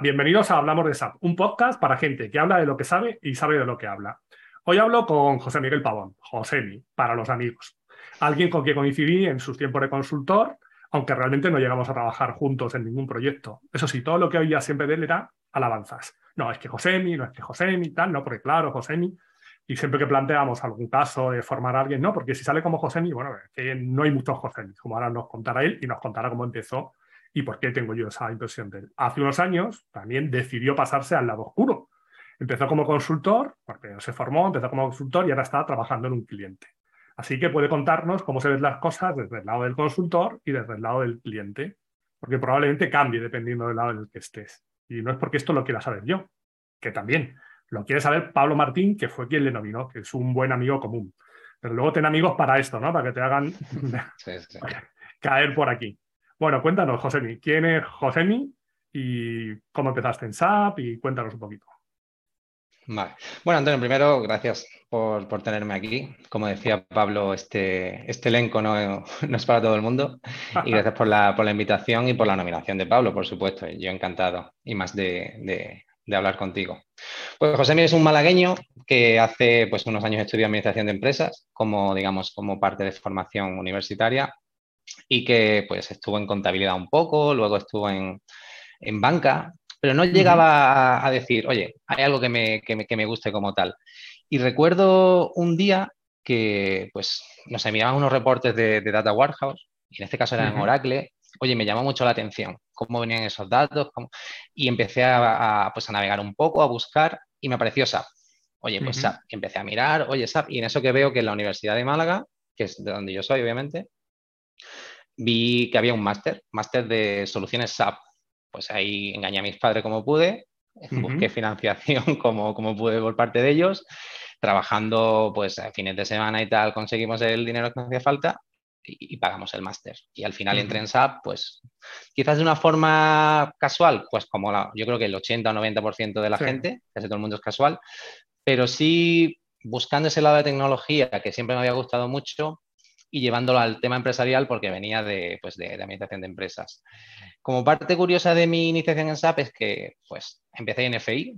Bienvenidos a Hablamos de SAP, un podcast para gente que habla de lo que sabe y sabe de lo que habla. Hoy hablo con José Miguel Pavón, Josemi, para los amigos. Alguien con quien coincidí en sus tiempos de consultor, aunque realmente no llegamos a trabajar juntos en ningún proyecto. Eso sí, todo lo que oía siempre de él era alabanzas. No, es que Josemi, no es que Josemi, tal, no, porque claro, Josemi. Y siempre que planteamos algún caso de formar a alguien, no, porque si sale como Josemi, bueno, que no hay muchos Josemi, como ahora nos contará él y nos contará cómo empezó y por qué tengo yo esa impresión de él. Hace unos años también decidió pasarse al lado oscuro. Empezó como consultor, porque se formó, empezó como consultor y ahora está trabajando en un cliente. Así que puede contarnos cómo se ven las cosas desde el lado del consultor y desde el lado del cliente, porque probablemente cambie dependiendo del lado en el que estés. Y no es porque esto lo quiera saber yo, que también. Lo quiere saber Pablo Martín, que fue quien le nominó, que es un buen amigo común. Pero luego ten amigos para esto, ¿no? Para que te hagan caer por aquí. Bueno, cuéntanos, Josemi, ¿quién es Josemi y cómo empezaste en SAP? Y cuéntanos un poquito. Vale. Bueno, Antonio, primero, gracias por, tenerme aquí. Como decía Pablo, este, este elenco no, es para todo el mundo. Y gracias por la, por la, invitación y por la nominación de Pablo, por supuesto. Yo encantado y más de, hablar contigo. Pues Josemi es un malagueño que hace pues, unos años estudió Administración de Empresas como, digamos, como parte de formación universitaria y que pues estuvo en contabilidad un poco, luego estuvo en, banca, pero no llegaba a, decir, oye, hay algo que me, que guste como tal. Y recuerdo un día que pues nos enviaban unos reportes de, Data Warehouse, y en este caso era en Oracle, oye, me llamó mucho la atención cómo venían esos datos, y empecé a, pues, a navegar un poco, a buscar, y me apareció SAP. Oye, pues SAP, y empecé a mirar, oye, SAP, y en eso que veo que en la Universidad de Málaga, que es de donde yo soy, obviamente, vi que había un máster, máster de soluciones SAP. Pues ahí engañé a mis padres como pude, busqué financiación como, como pude por parte de ellos, trabajando pues a fines de semana y tal, conseguimos el dinero que nos hacía falta y, pagamos el máster. Y al final entré en SAP, pues quizás de una forma casual, pues como yo creo que el 80 o 90% de la gente, casi todo el mundo es casual, pero sí buscando ese lado de tecnología que siempre me había gustado mucho, y llevándolo al tema empresarial porque venía de, pues, de, administración de empresas. Como parte curiosa de mi iniciación en SAP es que pues, empecé en FI,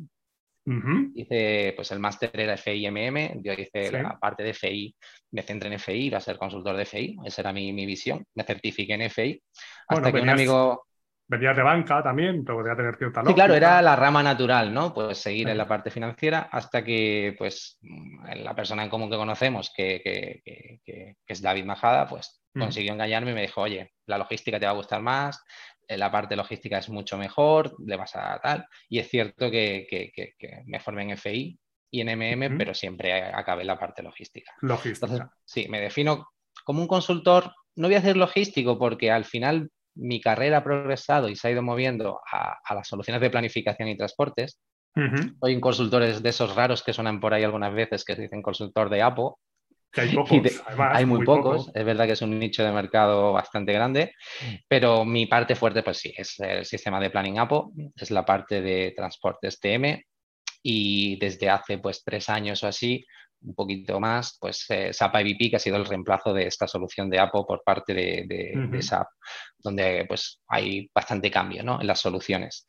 Hice, pues el máster era FI MM, yo hice la parte de FI, me centré en FI, iba a ser consultor de FI, esa era mi, visión, me certifiqué en FI, hasta que un amigo... Venías de banca también, pero podía tener cierta lógica. Sí, claro, era la rama natural, ¿no? Pues seguir en la parte financiera hasta que, pues, la persona en común que conocemos, que, que, es David Majada, pues mm. consiguió engañarme y me dijo, oye, la logística te va a gustar más, eh, la parte logística es mucho mejor, le vas a tal. Y es cierto que, me formé en FI y en MM, pero siempre acabé en la parte logística. Logística. sí, me defino como un consultor, no voy a decir logístico porque al final mi carrera ha progresado y se ha ido moviendo a, las soluciones de planificación y transportes. Hoy en consultores de esos raros que suenan por ahí algunas veces que se dicen consultor de APO. Que hay pocos, hay muy, pocos, es verdad que es un nicho de mercado bastante grande, pero mi parte fuerte, pues sí, es el sistema de planning APO, es la parte de transportes TM y desde hace pues tres años o así un poquito más, pues eh, SAP IBP, que ha sido el reemplazo de esta solución de APO por parte de, SAP, donde pues hay bastante cambio ¿no? en las soluciones.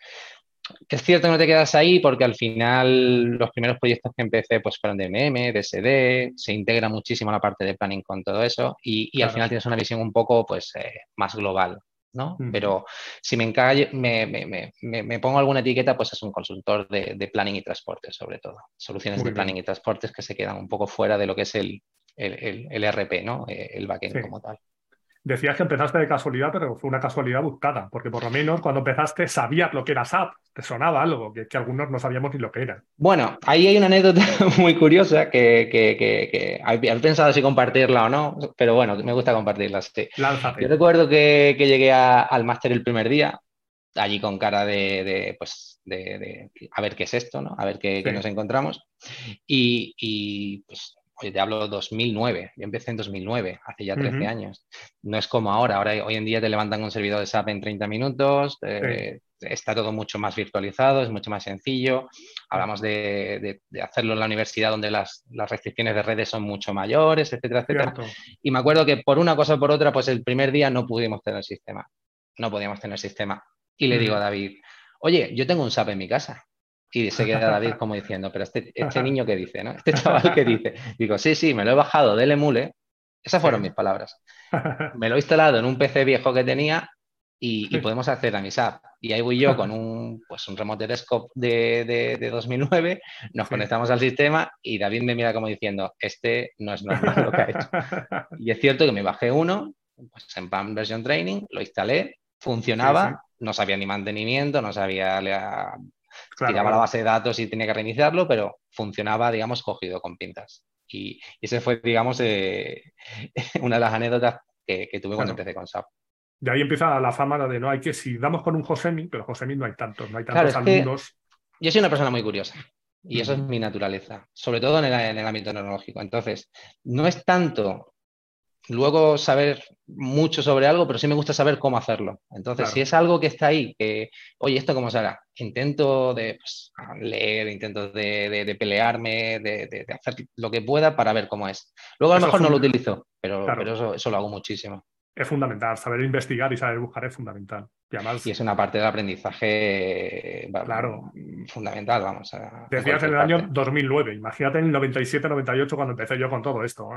Es cierto que no te quedas ahí porque al final los primeros proyectos que empecé pues fueron de MM, de SD, se integra muchísimo la parte de planning con todo eso y, al final tienes una visión un poco pues eh, más global ¿no? Pero si me, me, me, pongo alguna etiqueta, pues es un consultor de, planning y transporte, sobre todo. Soluciones de planning y transportes que se quedan un poco fuera de lo que es el, el, RP, ¿no? Eh, el backend como tal. Decías que empezaste de casualidad, pero fue una casualidad buscada, porque por lo menos cuando empezaste sabías lo que era SAP, te sonaba algo, que, algunos no sabíamos ni lo que era. Bueno, ahí hay una anécdota muy curiosa que, que, que, he pensado si compartirla o no, pero bueno, me gusta compartirla. Sí. Yo recuerdo que, llegué al máster el primer día, allí con cara de, pues, de, a ver qué es esto, ¿no? A ver qué, nos encontramos. Y, y pues te hablo 2009, yo empecé en 2009, hace ya 13 años. No es como ahora, ahora hoy en día te levantan un servidor de SAP en 30 minutos, eh, está todo mucho más virtualizado, es mucho más sencillo. Hablamos de, hacerlo en la universidad donde las, restricciones de redes son mucho mayores, etcétera, etcétera. Y me acuerdo que por una cosa o por otra, pues el primer día no pudimos tener sistema, no podíamos tener sistema. Y le digo a David, oye, yo tengo un SAP en mi casa. Y se queda David como diciendo, pero este, este niño que dice, ¿no? Este chaval que dice. Digo, sí, sí, me lo he bajado del emule. Esas fueron mis palabras. Me lo he instalado en un PC viejo que tenía y, podemos acceder a mi SAP. Y ahí voy yo con un, pues un remote desktop de, de, 2009, nos conectamos al sistema y David me mira como diciendo, este no es normal lo que ha hecho. Y es cierto que me bajé uno, pues en PAM Version Training, lo instalé, funcionaba, no sabía ni mantenimiento, no sabía, le tiraba la base de datos y tenía que reiniciarlo, pero funcionaba, digamos, cogido con pintas. Y, ese fue, digamos, eh, una de las anécdotas que, tuve cuando empecé con SAP. De ahí empieza la fama de no hay que, si damos con un Josemi, pero Josemi no hay tantos, no hay tantos alumnos. Yo soy una persona muy curiosa y eso es mi naturaleza, sobre todo en el, ámbito tecnológico. Entonces, no es tanto luego saber mucho sobre algo, pero sí me gusta saber cómo hacerlo. Entonces, si es algo que está ahí, que, oye, ¿esto cómo se hará? Intento de pues, leer, intento de, pelearme, de, hacer lo que pueda para ver cómo es. Luego a lo mejor no lo utilizo, pero, pero eso, lo hago muchísimo es fundamental. Saber investigar y saber buscar es fundamental. Y, es una parte del aprendizaje claro. Fundamental, vamos. A, Decías en el año 2009, imagínate en el 97-98 cuando empecé yo con todo esto.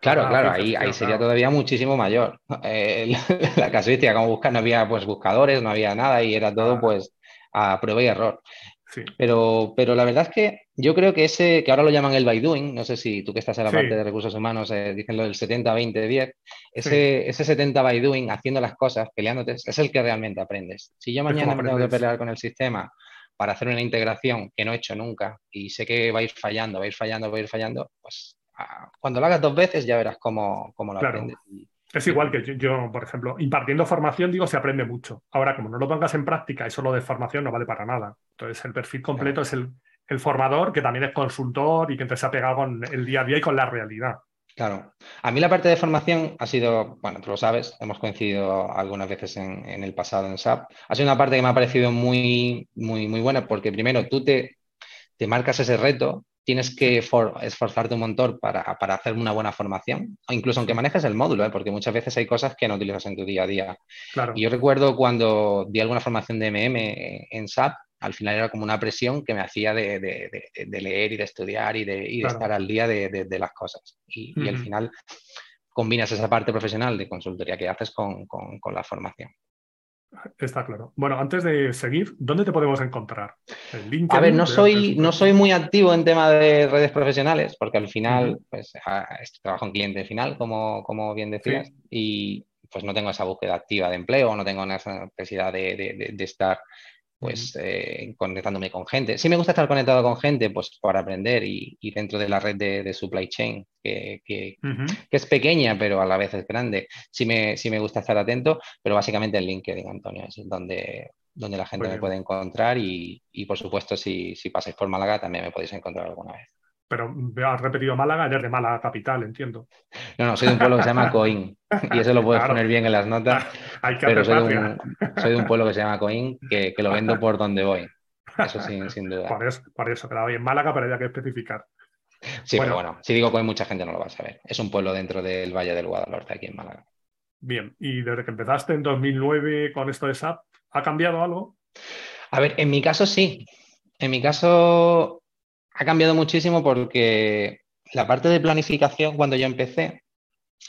claro, claro, ahí, ahí sería todavía muchísimo mayor. Eh, la, casuística, como buscar, no había pues buscadores, no había nada y era todo pues a prueba y error. Pero, pero la verdad es que yo creo que ese, que ahora lo llaman el by doing, no sé si tú que estás en la parte de recursos humanos eh, dicen lo del 70-20-10, ese, ese 70 by doing, haciendo las cosas, peleándote, es el que realmente aprendes. Si yo mañana me tengo que pelear con el sistema para hacer una integración que no he hecho nunca y sé que va a ir fallando, va a ir fallando, va a ir fallando, pues cuando lo hagas dos veces ya verás cómo, cómo lo aprendes. Es igual que yo, por ejemplo, impartiendo formación, digo, se aprende mucho. Ahora, como no lo pongas en práctica y solo de formación no vale para nada. Entonces, el perfil completo es el, formador, que también es consultor y que entonces se ha pegado con el día a día y con la realidad. Claro. A mí la parte de formación ha sido, bueno, tú lo sabes, hemos coincidido algunas veces en, en, el pasado en SAP. Ha sido una parte que me ha parecido muy, muy, muy buena porque primero tú te, te marcas ese reto tienes que esforzarte un montón para, hacer una buena formación, o incluso aunque manejes el módulo, ¿eh? porque muchas veces hay cosas que no utilizas en tu día a día. Claro. Y yo recuerdo cuando di alguna formación de MM en SAP, al final era como una presión que me hacía de, leer y de estudiar y de, estar al día de, las cosas. Y, al final combinas esa parte profesional de consultoría que haces con la formación. Está claro. Bueno, antes de seguir, ¿dónde te podemos encontrar? a ver, no soy, no soy muy activo en tema de redes profesionales, porque al final, pues, trabajo en cliente final, como, como bien decías, y pues no tengo esa búsqueda activa de empleo, no tengo esa necesidad de estar pues eh, conectándome con gente. Sí me gusta estar conectado con gente, pues para aprender y, dentro de la red de, supply chain, que, que, es pequeña, pero a la vez es grande. Sí me, sí me gusta estar atento, pero básicamente el LinkedIn, Antonio, es donde, donde la gente me puede encontrar y, y por supuesto, si, si pasáis por Málaga, también me podéis encontrar alguna vez. Pero has repetido Málaga, eres de Málaga capital, entiendo. No, no, soy de un pueblo que se llama Coín. Y eso lo puedes poner bien en las notas. Hay que pero soy de, un, soy de, un, pueblo que se llama Coín, que, que lo vendo por donde voy. Eso sin, sin duda. Por eso, por eso, quedaba bien Málaga, pero había que especificar. Sí, bueno, pero bueno, si digo Coín, mucha gente no lo va a saber. Es un pueblo dentro del Valle del Guadalhorce, aquí en Málaga. Bien, y desde que empezaste en 2009 con esto de SAP, ¿ha cambiado algo? A ver, en mi caso sí. En mi caso ha cambiado muchísimo porque la parte de planificación, cuando yo empecé,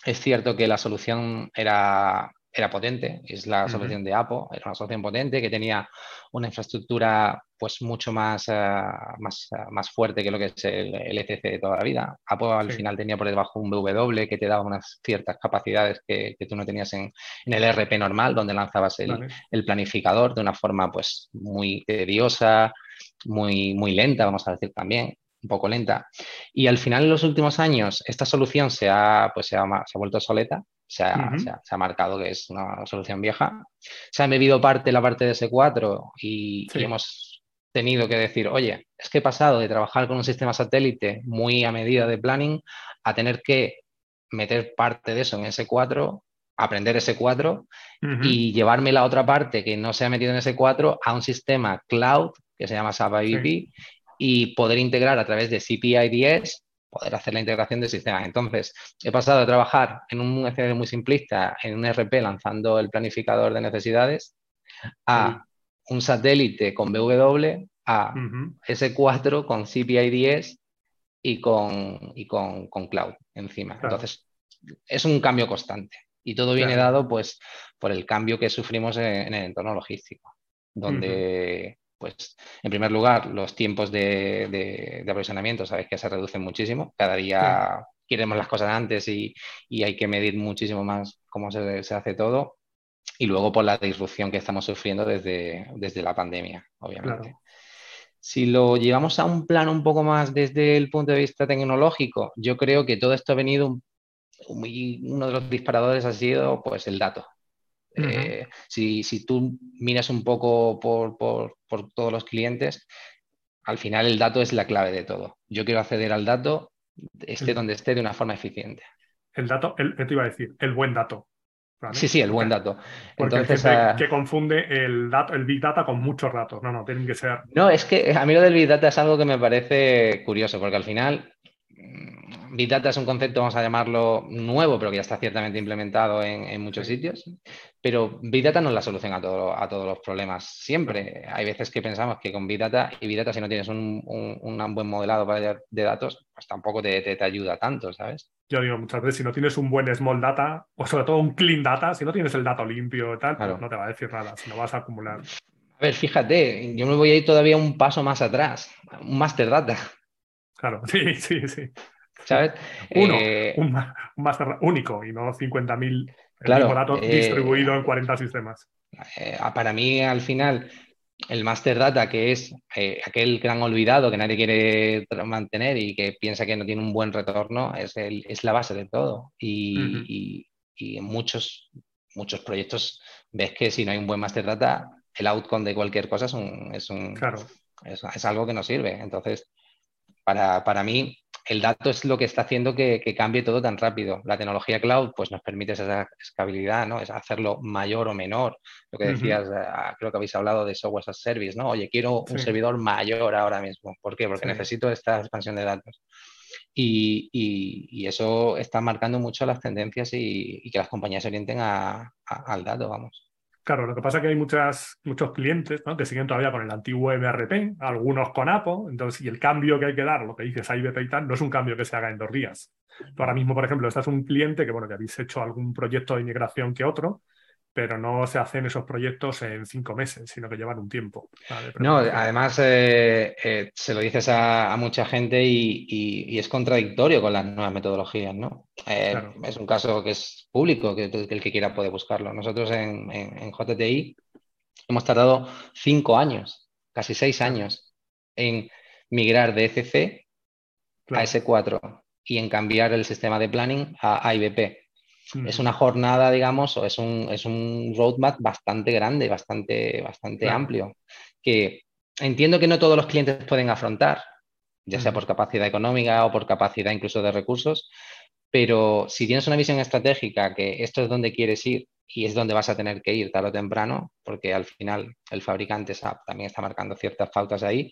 es cierto que la solución era, era potente, es la solución de Apo, era una solución potente que tenía una infraestructura pues mucho más, eh, más, eh, más, fuerte que lo que es el, ECC de toda la vida. Apo al final tenía por debajo un BW que te daba unas ciertas capacidades que, tú no tenías en, el RP normal, donde lanzabas el, el, planificador de una forma pues muy tediosa, muy, muy lenta, vamos a decir también, un poco lenta. Y al final, en los últimos años, esta solución se ha, pues se ha, se ha vuelto obsoleta, se ha, se, ha, marcado que es una solución vieja. Se ha bebido parte la parte de S4 y, hemos tenido que decir, oye, es que he pasado de trabajar con un sistema satélite muy a medida de planning a tener que meter parte de eso en S4 aprender S4 y llevarme la otra parte que no se ha metido en S4 a un sistema cloud que se llama SAP IBP y poder integrar a través de CPIDS, poder hacer la integración del sistema. Entonces, he pasado de trabajar en un escenario muy simplista, en un RP lanzando el planificador de necesidades, a un satélite con BW a S4 con CPI-10 y con, y con, cloud encima. Entonces, es un cambio constante. Y todo viene dado pues, por el cambio que sufrimos en, el entorno logístico, donde, pues, en primer lugar, los tiempos de, de, aprovisionamiento, sabes que se reducen muchísimo. Cada día queremos las cosas antes y, hay que medir muchísimo más cómo se, hace todo. Y luego por la disrupción que estamos sufriendo desde, desde la pandemia, obviamente. Si lo llevamos a un plano un poco más desde el punto de vista tecnológico, yo creo que todo esto ha venido, uno de los disparadores ha sido pues el dato. Eh, si, tú miras un poco por, todos los clientes, al final el dato es la clave de todo. Yo quiero acceder al dato, esté donde esté, de una forma eficiente. El dato, el, te iba a decir? El buen dato. Sí, sí, el buen dato. Porque Entonces, ah, que confunde el, dato, el Big Data con muchos datos. No, no, tienen que ser. No, es que a mí lo del Big Data es algo que me parece curioso, porque al final mm, Big Data es un concepto, vamos a llamarlo nuevo, pero que ya está ciertamente implementado en, muchos sitios. Pero Big Data no es la solución a, todo, a todos los problemas. Siempre hay veces que pensamos que con Big Data, y Big Data, si no tienes un, buen modelado de datos, pues tampoco te, te ayuda tanto, ¿sabes? yo digo muchas veces, si no tienes un buen small data, o sobre todo un clean data, si no tienes el dato limpio y tal, pues no te va a decir nada, si no vas a acumular. A ver, fíjate, yo me voy a ir todavía un paso más atrás, un master data. Claro, sí, sí, sí. ¿Sabes? Uno, eh, un, master único y no 50.000 claro, datos eh, distribuidos en 40 sistemas. Eh, para mí, al final, el master data, que es eh, aquel gran olvidado que nadie quiere mantener y que piensa que no tiene un buen retorno, es, el, es la base de todo. Y, en muchos, muchos proyectos ves que si no hay un buen master data, el outcome de cualquier cosa es, un, es, un, claro. es, algo que no sirve. Entonces, para, para mí, el dato es lo que está haciendo que, cambie todo tan rápido. La tecnología cloud pues, nos permite esa escalabilidad, ¿no? Es hacerlo mayor o menor. Lo que decías, ah, creo que habéis hablado de software as a service, ¿no? Oye, quiero un servidor mayor ahora mismo. ¿Por qué? Porque necesito esta expansión de datos. Y, eso está marcando mucho las tendencias y, que las compañías se orienten al dato, vamos. Claro, lo que pasa es que hay muchas, muchos clientes que siguen todavía con el antiguo MRP, algunos con APO, entonces, y el cambio que hay que dar, lo que dices IBP y tal, no es un cambio que se haga en dos días. Tú ahora mismo, por ejemplo, estás un cliente que, bueno, que habéis hecho algún proyecto de migración que otro, pero no se hacen esos proyectos en cinco meses, sino que llevan un tiempo. No, además eh, eh, se lo dices a, mucha gente y, es contradictorio con las nuevas metodologías, ¿no? Eh, es un caso que es público, que, el que quiera puede buscarlo. Nosotros en, JTI hemos tardado cinco años, casi seis años, en migrar de ECC a S4 y en cambiar el sistema de planning a Es una jornada, digamos, o es un, es un roadmap bastante grande, bastante, bastante amplio, que entiendo que no todos los clientes pueden afrontar, ya sea por capacidad económica o por capacidad incluso de recursos, pero si tienes una visión estratégica que esto es donde quieres ir y es donde vas a tener que ir tarde o temprano, porque al final el fabricante SAP también está marcando ciertas pautas ahí,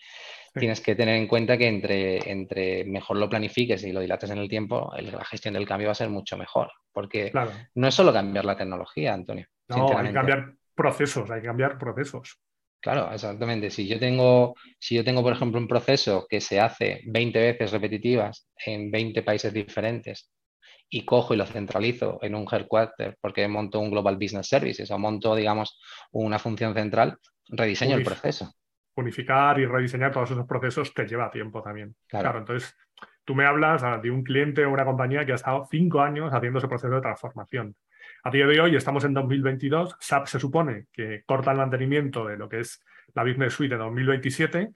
tienes que tener en cuenta que entre, entre mejor lo planifiques y lo dilates en el tiempo, la gestión del cambio va a ser mucho mejor. Porque no es solo cambiar la tecnología, Antonio. No, hay que cambiar procesos, hay que cambiar procesos. Claro, exactamente. Si yo tengo, si yo tengo, por ejemplo, un proceso que se hace 20 veces repetitivas en 20 países diferentes y cojo y lo centralizo en un headquarter porque monto un Global Business Services o monto, digamos, una función central, rediseño el proceso unificar y rediseñar todos esos procesos te lleva tiempo también. Claro. entonces tú me hablas de un cliente o una compañía que ha estado cinco años haciendo ese proceso de transformación. A día de hoy estamos en 2022, SAP se supone que corta el mantenimiento de lo que es la Business Suite de 2027.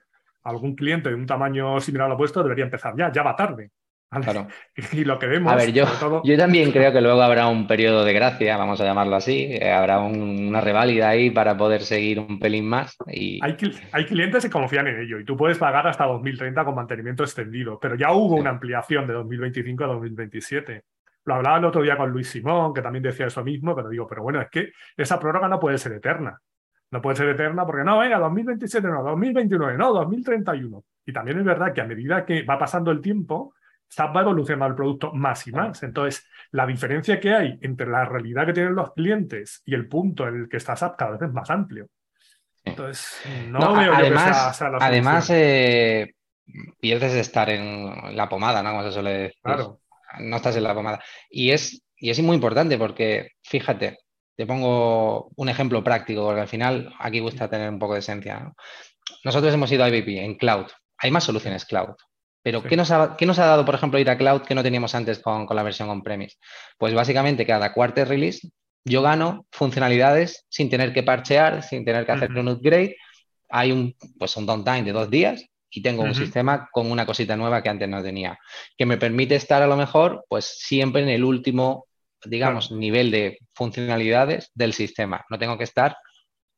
Algún cliente de un tamaño similar al opuesto debería empezar ya, ya va tarde. Claro. Y lo que vemos. A ver, yo, yo también creo que luego habrá un periodo de gracia, vamos a llamarlo así. Eh, habrá una reválida ahí para poder seguir un pelín más. Y... Hay, hay, clientes que confían en ello y tú puedes pagar hasta 2030 con mantenimiento extendido, pero ya hubo una ampliación de 2025 a 2027. Lo hablaba el otro día con Luis Simón, que también decía eso mismo, pero digo, pero bueno, es que esa prórroga no puede ser eterna. No puede ser eterna porque no, venga, 2027 no, 2029 no, 2031. Y también es verdad que a medida que va pasando el tiempo, va evolucionando el producto más y más. Entonces, la diferencia que hay entre la realidad que tienen los clientes y el punto en el que está SAP cada vez es más amplio. Entonces, no, veo además, que Además, eh, pierdes de estar en la pomada, ¿no? Como se suele decir. Claro. No estás en la pomada. Y es, y es muy importante porque, fíjate, te pongo un ejemplo práctico, porque al final aquí gusta tener un poco de esencia. Nosotros hemos ido a IVP en cloud. Hay más soluciones cloud. Pero ¿qué, nos ha, nos ha, dado, por ejemplo, ir a cloud que no teníamos antes con, la versión on-premise? Pues básicamente cada cuarto release yo gano funcionalidades sin tener que parchear, sin tener que hacer un upgrade. Hay un, pues un downtime de dos días y tengo un sistema con una cosita nueva que antes no tenía, que me permite estar a lo mejor pues siempre en el último, digamos, nivel de funcionalidades del sistema. No tengo que estar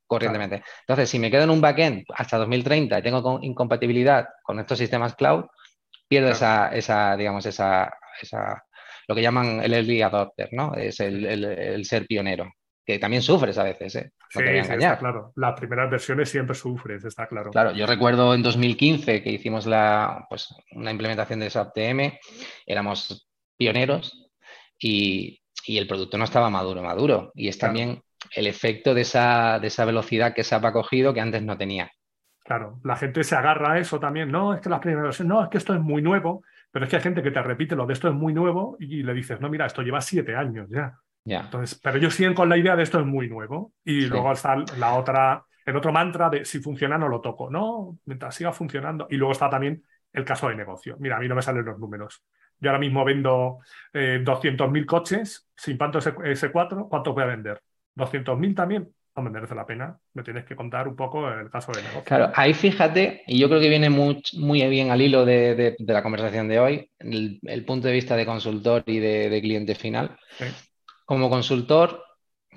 corrientemente. Entonces, si me quedo en un backend hasta 2030 y tengo incompatibilidad con estos sistemas cloud, pierdo esa, esa, digamos, esa, esa, lo que llaman el early adopter, ¿no? Es el, ser pionero, que también sufres a veces, ¿eh? No te voy a engañar. claro. Las primeras versiones siempre sufres, está claro. Claro, yo recuerdo en 2015 que hicimos la, pues, una implementación de SAP TM, éramos pioneros y, el producto no estaba maduro, maduro. Y es también el efecto de esa, de esa velocidad que SAP ha cogido que antes no tenía. Claro, la gente se agarra a eso también. No, es que las primeras versiones, no, es que esto es muy nuevo. Pero es que hay gente que te repite lo de esto es muy nuevo y le dices, no, mira, esto lleva siete años ya. Entonces, pero ellos siguen con la idea de esto es muy nuevo. Y luego está la otra, el otro mantra de si funciona no lo toco. No, mientras siga funcionando. Y luego está también el caso de negocio. Mira, a mí no me salen los números. Yo ahora mismo vendo eh, 200.000 coches sin Panto S4. ¿Cuántos voy a vender? ¿200.000 también? No me merece la pena. Me tienes que contar un poco el caso de negocio. Claro, ahí fíjate, y yo creo que viene muy, muy bien al hilo de, la conversación de hoy, el, punto de vista de consultor y de, cliente final. Como consultor,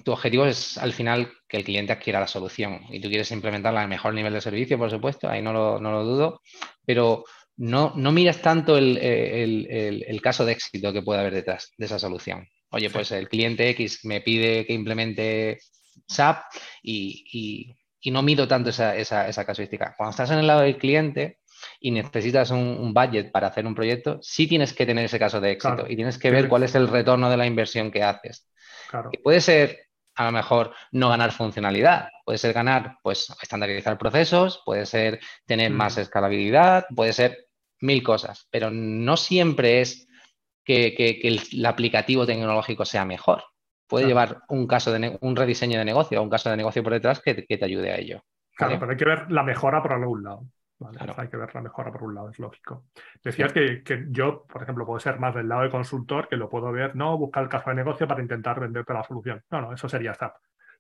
tu objetivo es al final que el cliente adquiera la solución y tú quieres implementarla al mejor nivel de servicio, por supuesto, ahí no lo, no lo dudo, pero no, no miras tanto el, el, caso de éxito que puede haber detrás de esa solución. Oye, pues el cliente X me pide que implemente SAP y, no mido tanto esa, casuística. Cuando estás en el lado del cliente y necesitas un, budget para hacer un proyecto, sí tienes que tener ese caso de éxito y tienes que ver cuál es el retorno de la inversión que haces. puede ser a lo mejor no ganar funcionalidad, puede ser ganar, pues, estandarizar procesos, puede ser tener más mm. escalabilidad, puede ser mil cosas, pero no siempre es que el, aplicativo tecnológico sea mejor puede llevar un caso de un rediseño de negocio o un caso de negocio por detrás que, te ayude a ello. Claro, pero hay que ver la mejora por algún lado. Hay que ver la mejora por un lado, es lógico. Decías que, yo, por ejemplo, puedo ser más del lado de consultor, que lo puedo ver, no buscar el caso de negocio para intentar venderte la solución. No, no, eso sería SAP.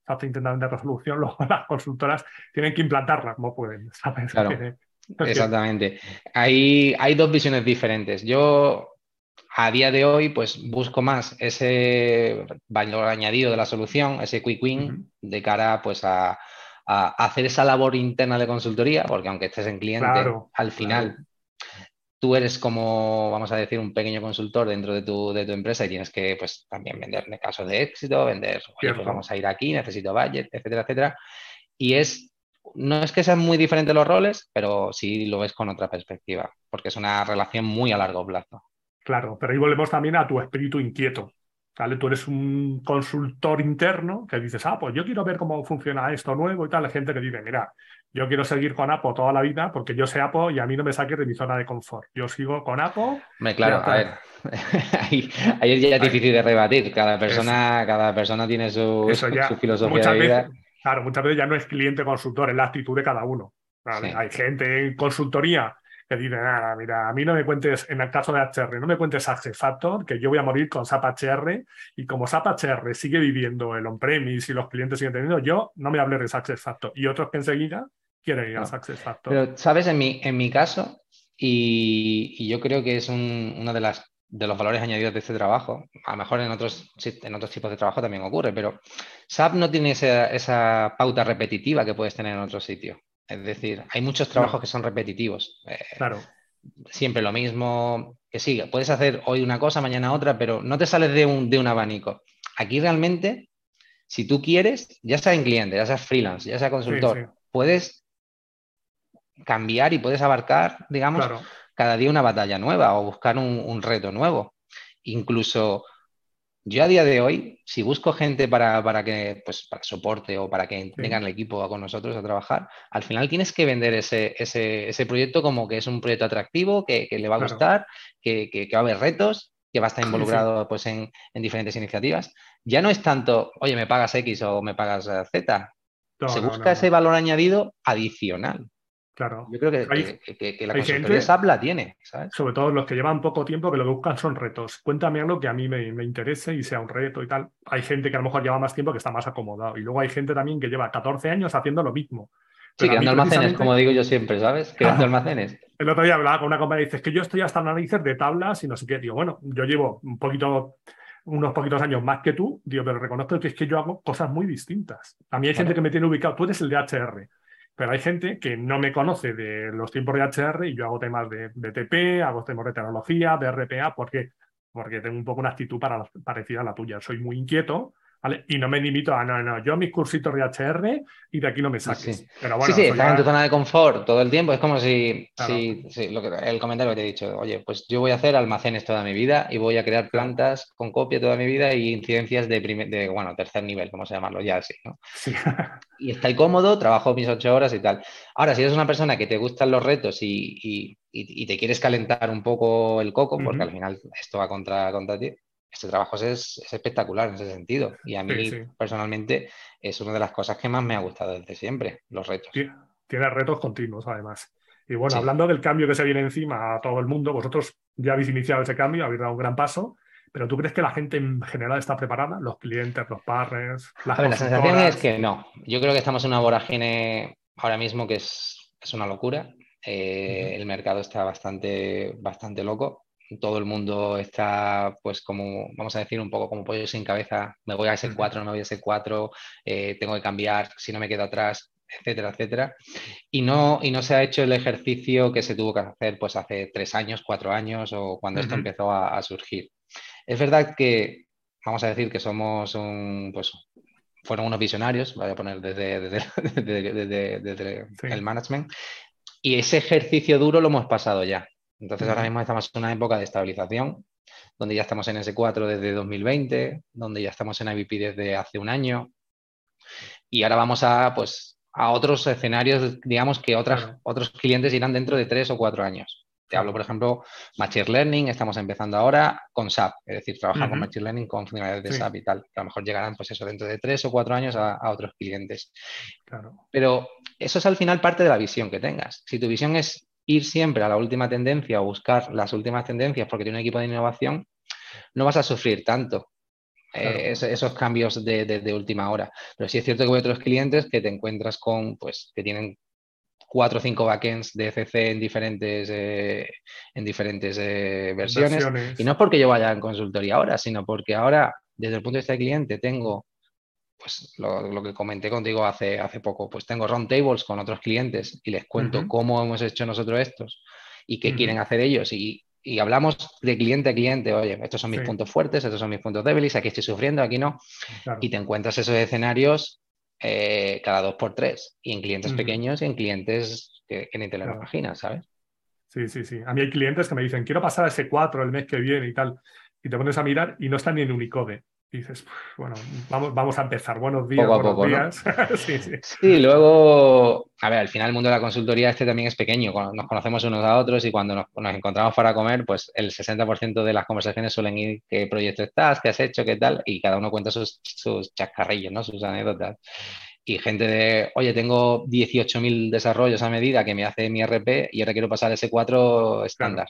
SAP intenta vender la solución, luego las consultoras tienen que implantarla, como pueden, Claro. Exactamente. Hay, hay dos visiones diferentes. Yo a día de hoy, pues busco más ese valor añadido de la solución, ese quick win, de cara pues, a, hacer esa labor interna de consultoría, porque aunque estés en cliente, al final tú eres como, vamos a decir, un pequeño consultor dentro de tu, de tu empresa y tienes que pues, también vender casos de éxito, vender, oye, pues vamos a ir aquí, necesito budget, etcétera, etcétera. Y es no es que sean muy diferentes los roles, pero sí lo ves con otra perspectiva, porque es una relación muy a largo plazo. Claro, pero ahí volvemos también a tu espíritu inquieto. ¿vale? Tú eres un consultor interno que dices, ah, pues yo quiero ver cómo funciona esto nuevo y tal. Hay gente que dice, mira, yo quiero seguir con Apple toda la vida porque yo sé Apple y a mí no me saque de mi zona de confort. Yo sigo con Apple. Me, claro, a ver, ahí, ya es difícil de rebatir. Cada persona, cada persona tiene su, filosofía de vida. claro, muchas veces ya no es cliente consultor, es la actitud de cada uno. Hay gente en consultoría que dice, nada, mira, a mí no me cuentes, en el caso de HR, no me cuentes Access Factor, que yo voy a morir con SAP HR, y como SAP HR sigue viviendo el on-premise y los clientes siguen teniendo, yo no me hablé de Factor. Y otros que enseguida quieren ir a Access Factor. Pero, ¿sabes? En mi, en mi caso, y, yo creo que es uno de, las, de los valores añadidos de este trabajo, a lo mejor en otros, en otros tipos de trabajo también ocurre, pero SAP no tiene esa, esa pauta repetitiva que puedes tener en otro sitio. Es decir, hay muchos trabajos que son repetitivos. Eh, claro. Siempre lo mismo, que sí, puedes hacer hoy una cosa, mañana otra, pero no te sales de un, de un abanico. Aquí realmente, si tú quieres, ya sea en cliente, ya sea freelance, ya sea consultor, puedes cambiar y puedes abarcar, digamos, cada día una batalla nueva o buscar un, un reto nuevo. Incluso yo a día de hoy, si busco gente para, que, pues, para soporte o para que vengan el equipo con nosotros a trabajar, al final tienes que vender ese, ese, proyecto como que es un proyecto atractivo, que, le va a gustar, que, va a haber retos, que va a estar involucrado Pues, en, diferentes iniciativas. Ya no es tanto, oye, me pagas X o me pagas eh, Z. Se busca ese valor añadido adicional. Claro. Yo creo que, la consultoría SAP la tiene, ¿sabes? Sobre todo los que llevan poco tiempo que lo que buscan son retos. Cuéntame algo que a mí me, interese y sea un reto y tal. Hay gente que a lo mejor lleva más tiempo que está más acomodado. Y luego hay gente también que lleva 14 años haciendo lo mismo. sí, creando almacenes, como digo yo siempre, ¿sabes? Creando almacenes. El otro día hablaba con una compañera y dices que yo estoy hasta narices de tablas y no sé qué. Digo, bueno, yo llevo un poquito unos poquitos años más que tú, digo, pero reconozco que es que yo hago cosas muy distintas. A mí hay gente que me tiene ubicado, tú eres el de HR, pero hay gente que no me conoce de los tiempos de HR y yo hago temas de BTP, hago temas de tecnología, de RPA, porque, porque tengo un poco una actitud parecida a la tuya. Soy muy inquieto, y no me limito a, no, no, yo mis cursitos de HR y de aquí no me saques. Sí, Pero bueno, sí, sí estás en tu zona de confort todo el tiempo. Es como si, lo que, el comentario que te he dicho, oye, pues yo voy a hacer almacenes toda mi vida y voy a crear plantas con copia toda mi vida y incidencias de, de bueno, tercer nivel, vamos a llamarlo ya así, ¿no? Sí. y estoy cómodo, trabajo mis ocho horas y tal. Ahora, si eres una persona que te gustan los retos y, te quieres calentar un poco el coco, porque al final esto va contra, contra ti, este trabajo es, espectacular en ese sentido. Y a mí personalmente es una de las cosas que más me ha gustado desde siempre, los retos. Tiene retos continuos además. Y bueno, hablando del cambio que se viene encima a todo el mundo, vosotros ya habéis iniciado ese cambio, habéis dado un gran paso, pero ¿tú crees que la gente en general está preparada? Los clientes, los partners, las a ver, la sensación es que no. Yo creo que estamos en una vorágine ahora mismo que es, es una locura. Eh, el mercado está bastante, bastante loco todo el mundo está, pues, como, vamos a decir, un poco como pollo sin cabeza, me voy a ese 4, no me voy a ese 4, eh, tengo que cambiar, si no me quedo atrás, etcétera, etcétera. Y no, y no se ha hecho el ejercicio que se tuvo que hacer pues hace tres años, cuatro años o cuando esto empezó a, surgir. Es verdad que, vamos a decir que somos un, pues, fueron unos visionarios, voy a poner desde, desde, el management, y ese ejercicio duro lo hemos pasado ya. Entonces ahora mismo estamos en una época de estabilización, donde ya estamos en S4 desde 2020, donde ya estamos en IVP desde hace un año. Y ahora vamos a, pues, a otros escenarios, digamos que otras, otros clientes irán dentro de tres o cuatro años. Te hablo, por ejemplo, Machine Learning, estamos empezando ahora con SAP, es decir, trabajar con Machine Learning con funcionalidades de SAP y tal. a lo mejor llegarán, pues eso, dentro de tres o cuatro años a, a otros clientes. Claro. Pero eso es al final parte de la visión que tengas. Si tu visión es ir siempre a la última tendencia o buscar las últimas tendencias porque tiene un equipo de innovación, no vas a sufrir tanto eh, esos, cambios de, última hora. Pero sí es cierto que hay otros clientes que te encuentras con, pues, que tienen cuatro o cinco backends de CC en diferentes, eh, en diferentes eh, versiones. Y no es porque yo vaya en consultoría ahora, sino porque ahora, desde el punto de vista del cliente, tengo pues lo, que comenté contigo hace, hace poco, pues tengo roundtables con otros clientes y les cuento cómo hemos hecho nosotros estos y qué quieren hacer ellos y, hablamos de cliente a cliente, oye, estos son mis puntos fuertes, estos son mis puntos débiles, aquí estoy sufriendo, aquí no, y te encuentras esos escenarios eh, cada dos por tres, y en clientes pequeños y en clientes que, ni te lo imaginas, ¿sabes? Sí, sí, sí. A mí hay clientes que me dicen, quiero pasar a ese 4 el mes que viene y tal, y te pones a mirar y no están ni en Unicode dices, bueno, vamos, vamos a empezar. Buenos días, buenos días. sí, sí. sí, luego, a ver, al final el mundo de la consultoría este también es pequeño. Nos conocemos unos a otros y cuando nos, encontramos para comer, pues el 60% de las conversaciones suelen ir qué proyecto estás, qué has hecho, qué tal, y cada uno cuenta sus, sus chascarrillos, ¿no? Sus anécdotas. Y gente de, oye, tengo 18.000 desarrollos a medida que me hace mi RP y ahora quiero pasar ese 4 estándar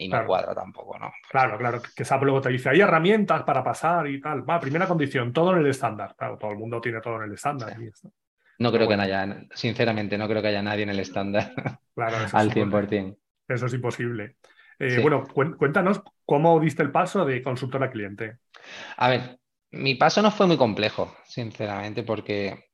y no cuadra tampoco, ¿no? Claro, claro, que SAP luego te dice, hay herramientas para pasar y tal. Va, primera condición, todo en el estándar. Claro, todo el mundo tiene todo en el estándar. No creo que haya, sinceramente, no creo que haya nadie en el estándar claro, al 100%. Eso es imposible. Eh, bueno, cuéntanos cómo diste el paso de consultor a cliente. A ver, mi paso no fue muy complejo, sinceramente, porque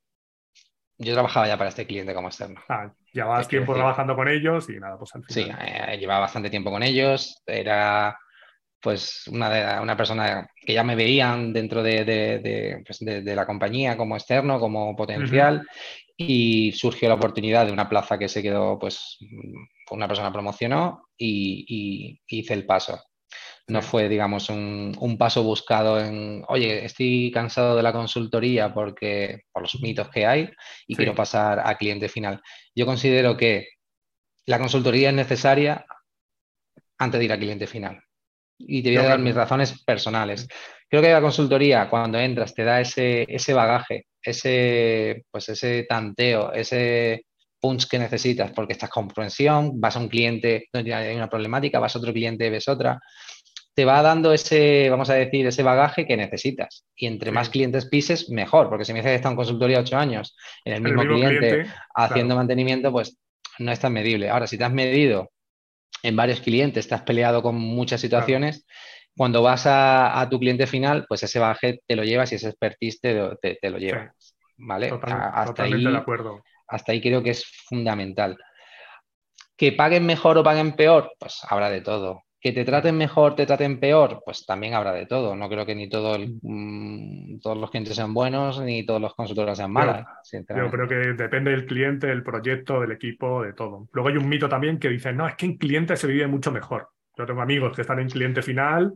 yo trabajaba ya para este cliente como externo. Ah, llevabas tiempo trabajando con ellos y nada, pues al final. Sí, eh, llevaba bastante tiempo con ellos. Era pues una, una persona que ya me veían dentro de, de, pues, la compañía como externo, como potencial, y surgió la oportunidad de una plaza que se quedó, pues una persona promocionó y, y hice el paso. No fue, digamos, un, paso buscado en, oye, estoy cansado de la consultoría porque, por los mitos que hay y quiero pasar a cliente final. Yo considero que la consultoría es necesaria antes de ir a cliente final. Y te voy a dar mis razones personales. Creo que la consultoría, cuando entras, te da ese, ese bagaje, ese, pues ese tanteo, ese punch que necesitas, porque estás comprensión, vas a un cliente donde hay una problemática, vas a otro cliente, ves otra te va dando ese, vamos a decir, ese bagaje que necesitas. Y entre más clientes pises, mejor, porque si me dices que está en consultoría ocho años en el mismo, cliente, haciendo mantenimiento, pues no es tan medible. Ahora, si te has medido en varios clientes, te has peleado con muchas situaciones, cuando vas a, tu cliente final, pues ese bagaje te lo llevas y ese expertise te, lo llevas. ¿Vale? hasta ahí, de acuerdo. Hasta ahí creo que es fundamental. Que paguen mejor o paguen peor, pues habrá de todo. Que te traten mejor, te traten peor, pues también habrá de todo. No creo que ni todo mm, todos los clientes sean buenos ni todos los consultores sean malos. Yo, creo que depende del cliente, del proyecto, del equipo, de todo. Luego hay un mito también que dice, no, es que en cliente se vive mucho mejor. Yo tengo amigos que están en cliente final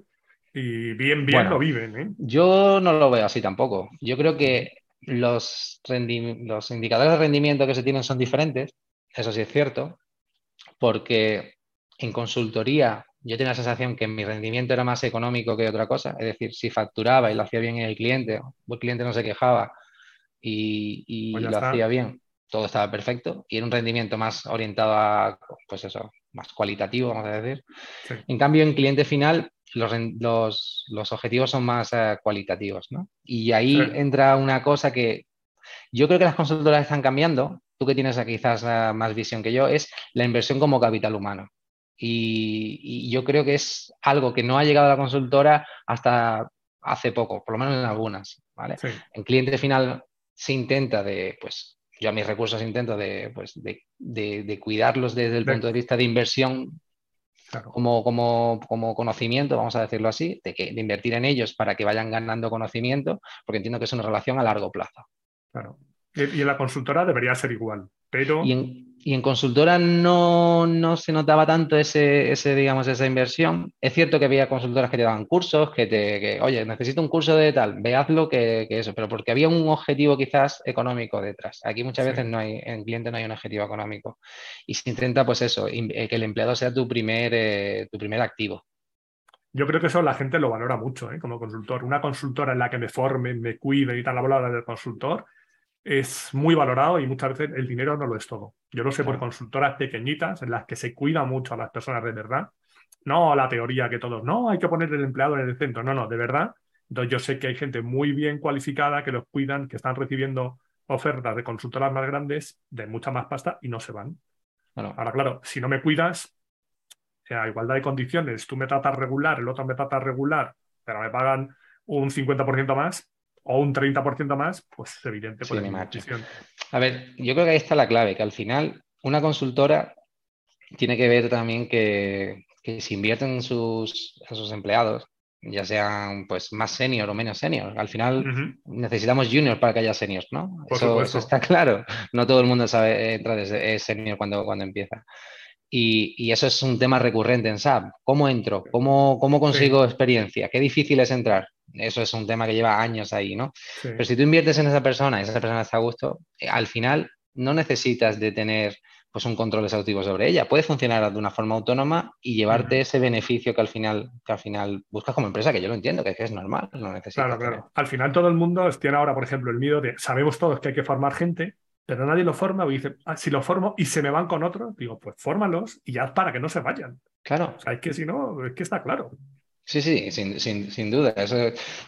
y bien, bien lo viven. ¿eh? Yo no lo veo así tampoco. Yo creo que los, los indicadores de rendimiento que se tienen son diferentes, eso sí es cierto, porque en consultoría yo tenía la sensación que mi rendimiento era más económico que otra cosa. Es decir, si facturaba y lo hacía bien el cliente, el cliente no se quejaba y, pues lo hacía bien, todo estaba perfecto. Y era un rendimiento más orientado a, pues eso, más cualitativo, vamos a decir. En cambio, en cliente final, los, los, objetivos son más eh, cualitativos, ¿no? Y ahí entra una cosa que yo creo que las consultoras están cambiando. Tú que tienes quizás eh, más visión que yo, es la inversión como capital humano. Y, yo creo que es algo que no ha llegado a la consultora hasta hace poco, por lo menos en algunas. ¿vale? En cliente final se intenta de, pues, yo a mis recursos intento de, pues, de, cuidarlos desde el punto de vista de inversión como, como, como, conocimiento, vamos a decirlo así, de, que, de invertir en ellos para que vayan ganando conocimiento, porque entiendo que es una relación a largo plazo. Claro. Y en la consultora debería ser igual, pero... Y en, consultora no, se notaba tanto ese, ese, digamos, esa inversión. Es cierto que había consultoras que te daban cursos, que te, oye, necesito un curso de tal, veazlo que, que, eso, pero porque había un objetivo quizás económico detrás. Aquí muchas veces no hay, en cliente no hay un objetivo económico. Y se intenta, pues eso, eh, que el empleado sea tu primer, eh, tu primer activo. Yo creo que eso la gente lo valora mucho, ¿eh? como consultor. Una consultora en la que me forme, me cuide y tal, la del consultor, es muy valorado y muchas veces el dinero no lo es todo. Yo lo sé por consultoras pequeñitas en las que se cuida mucho a las personas de verdad. No la teoría que todos, no, hay que poner el empleado en el centro. No, no, de verdad. Entonces yo sé que hay gente muy bien cualificada que los cuidan, que están recibiendo ofertas de consultoras más grandes de mucha más pasta y no se van. Ahora, claro, si no me cuidas, a igualdad de condiciones, tú me tratas regular, el otro me trata regular, pero me pagan un 50% más, o un 30% más, pues es evidente. Sí, a ver, yo creo que ahí está la clave, que al final una consultora tiene que ver también que, que si invierten en sus, sus empleados, ya sean pues más senior o menos senior. Al final necesitamos juniors para que haya seniors, ¿no? Eso, eso, está claro. No todo el mundo sabe entrar desde senior cuando, cuando empieza. Y, eso es un tema recurrente en SAP. ¿Cómo entro? ¿Cómo, cómo consigo experiencia? Qué difícil es entrar. Eso es un tema que lleva años ahí, ¿no? Pero si tú inviertes en esa persona y esa persona está a gusto, eh, al final no necesitas de tener pues un control exhaustivo sobre ella. Puede funcionar de una forma autónoma y llevarte ese beneficio que al final, que al final buscas como empresa, que yo lo entiendo, que es normal, no necesitas. Claro, claro. Al final todo el mundo tiene ahora, por ejemplo, el miedo de sabemos todos que hay que formar gente, pero nadie lo forma y dice, ah, si lo formo y se me van con otro, digo, pues fórmalos y ya para que no se vayan. Claro. O sea, es que si no, es que está claro. Sí, sí, sin, duda.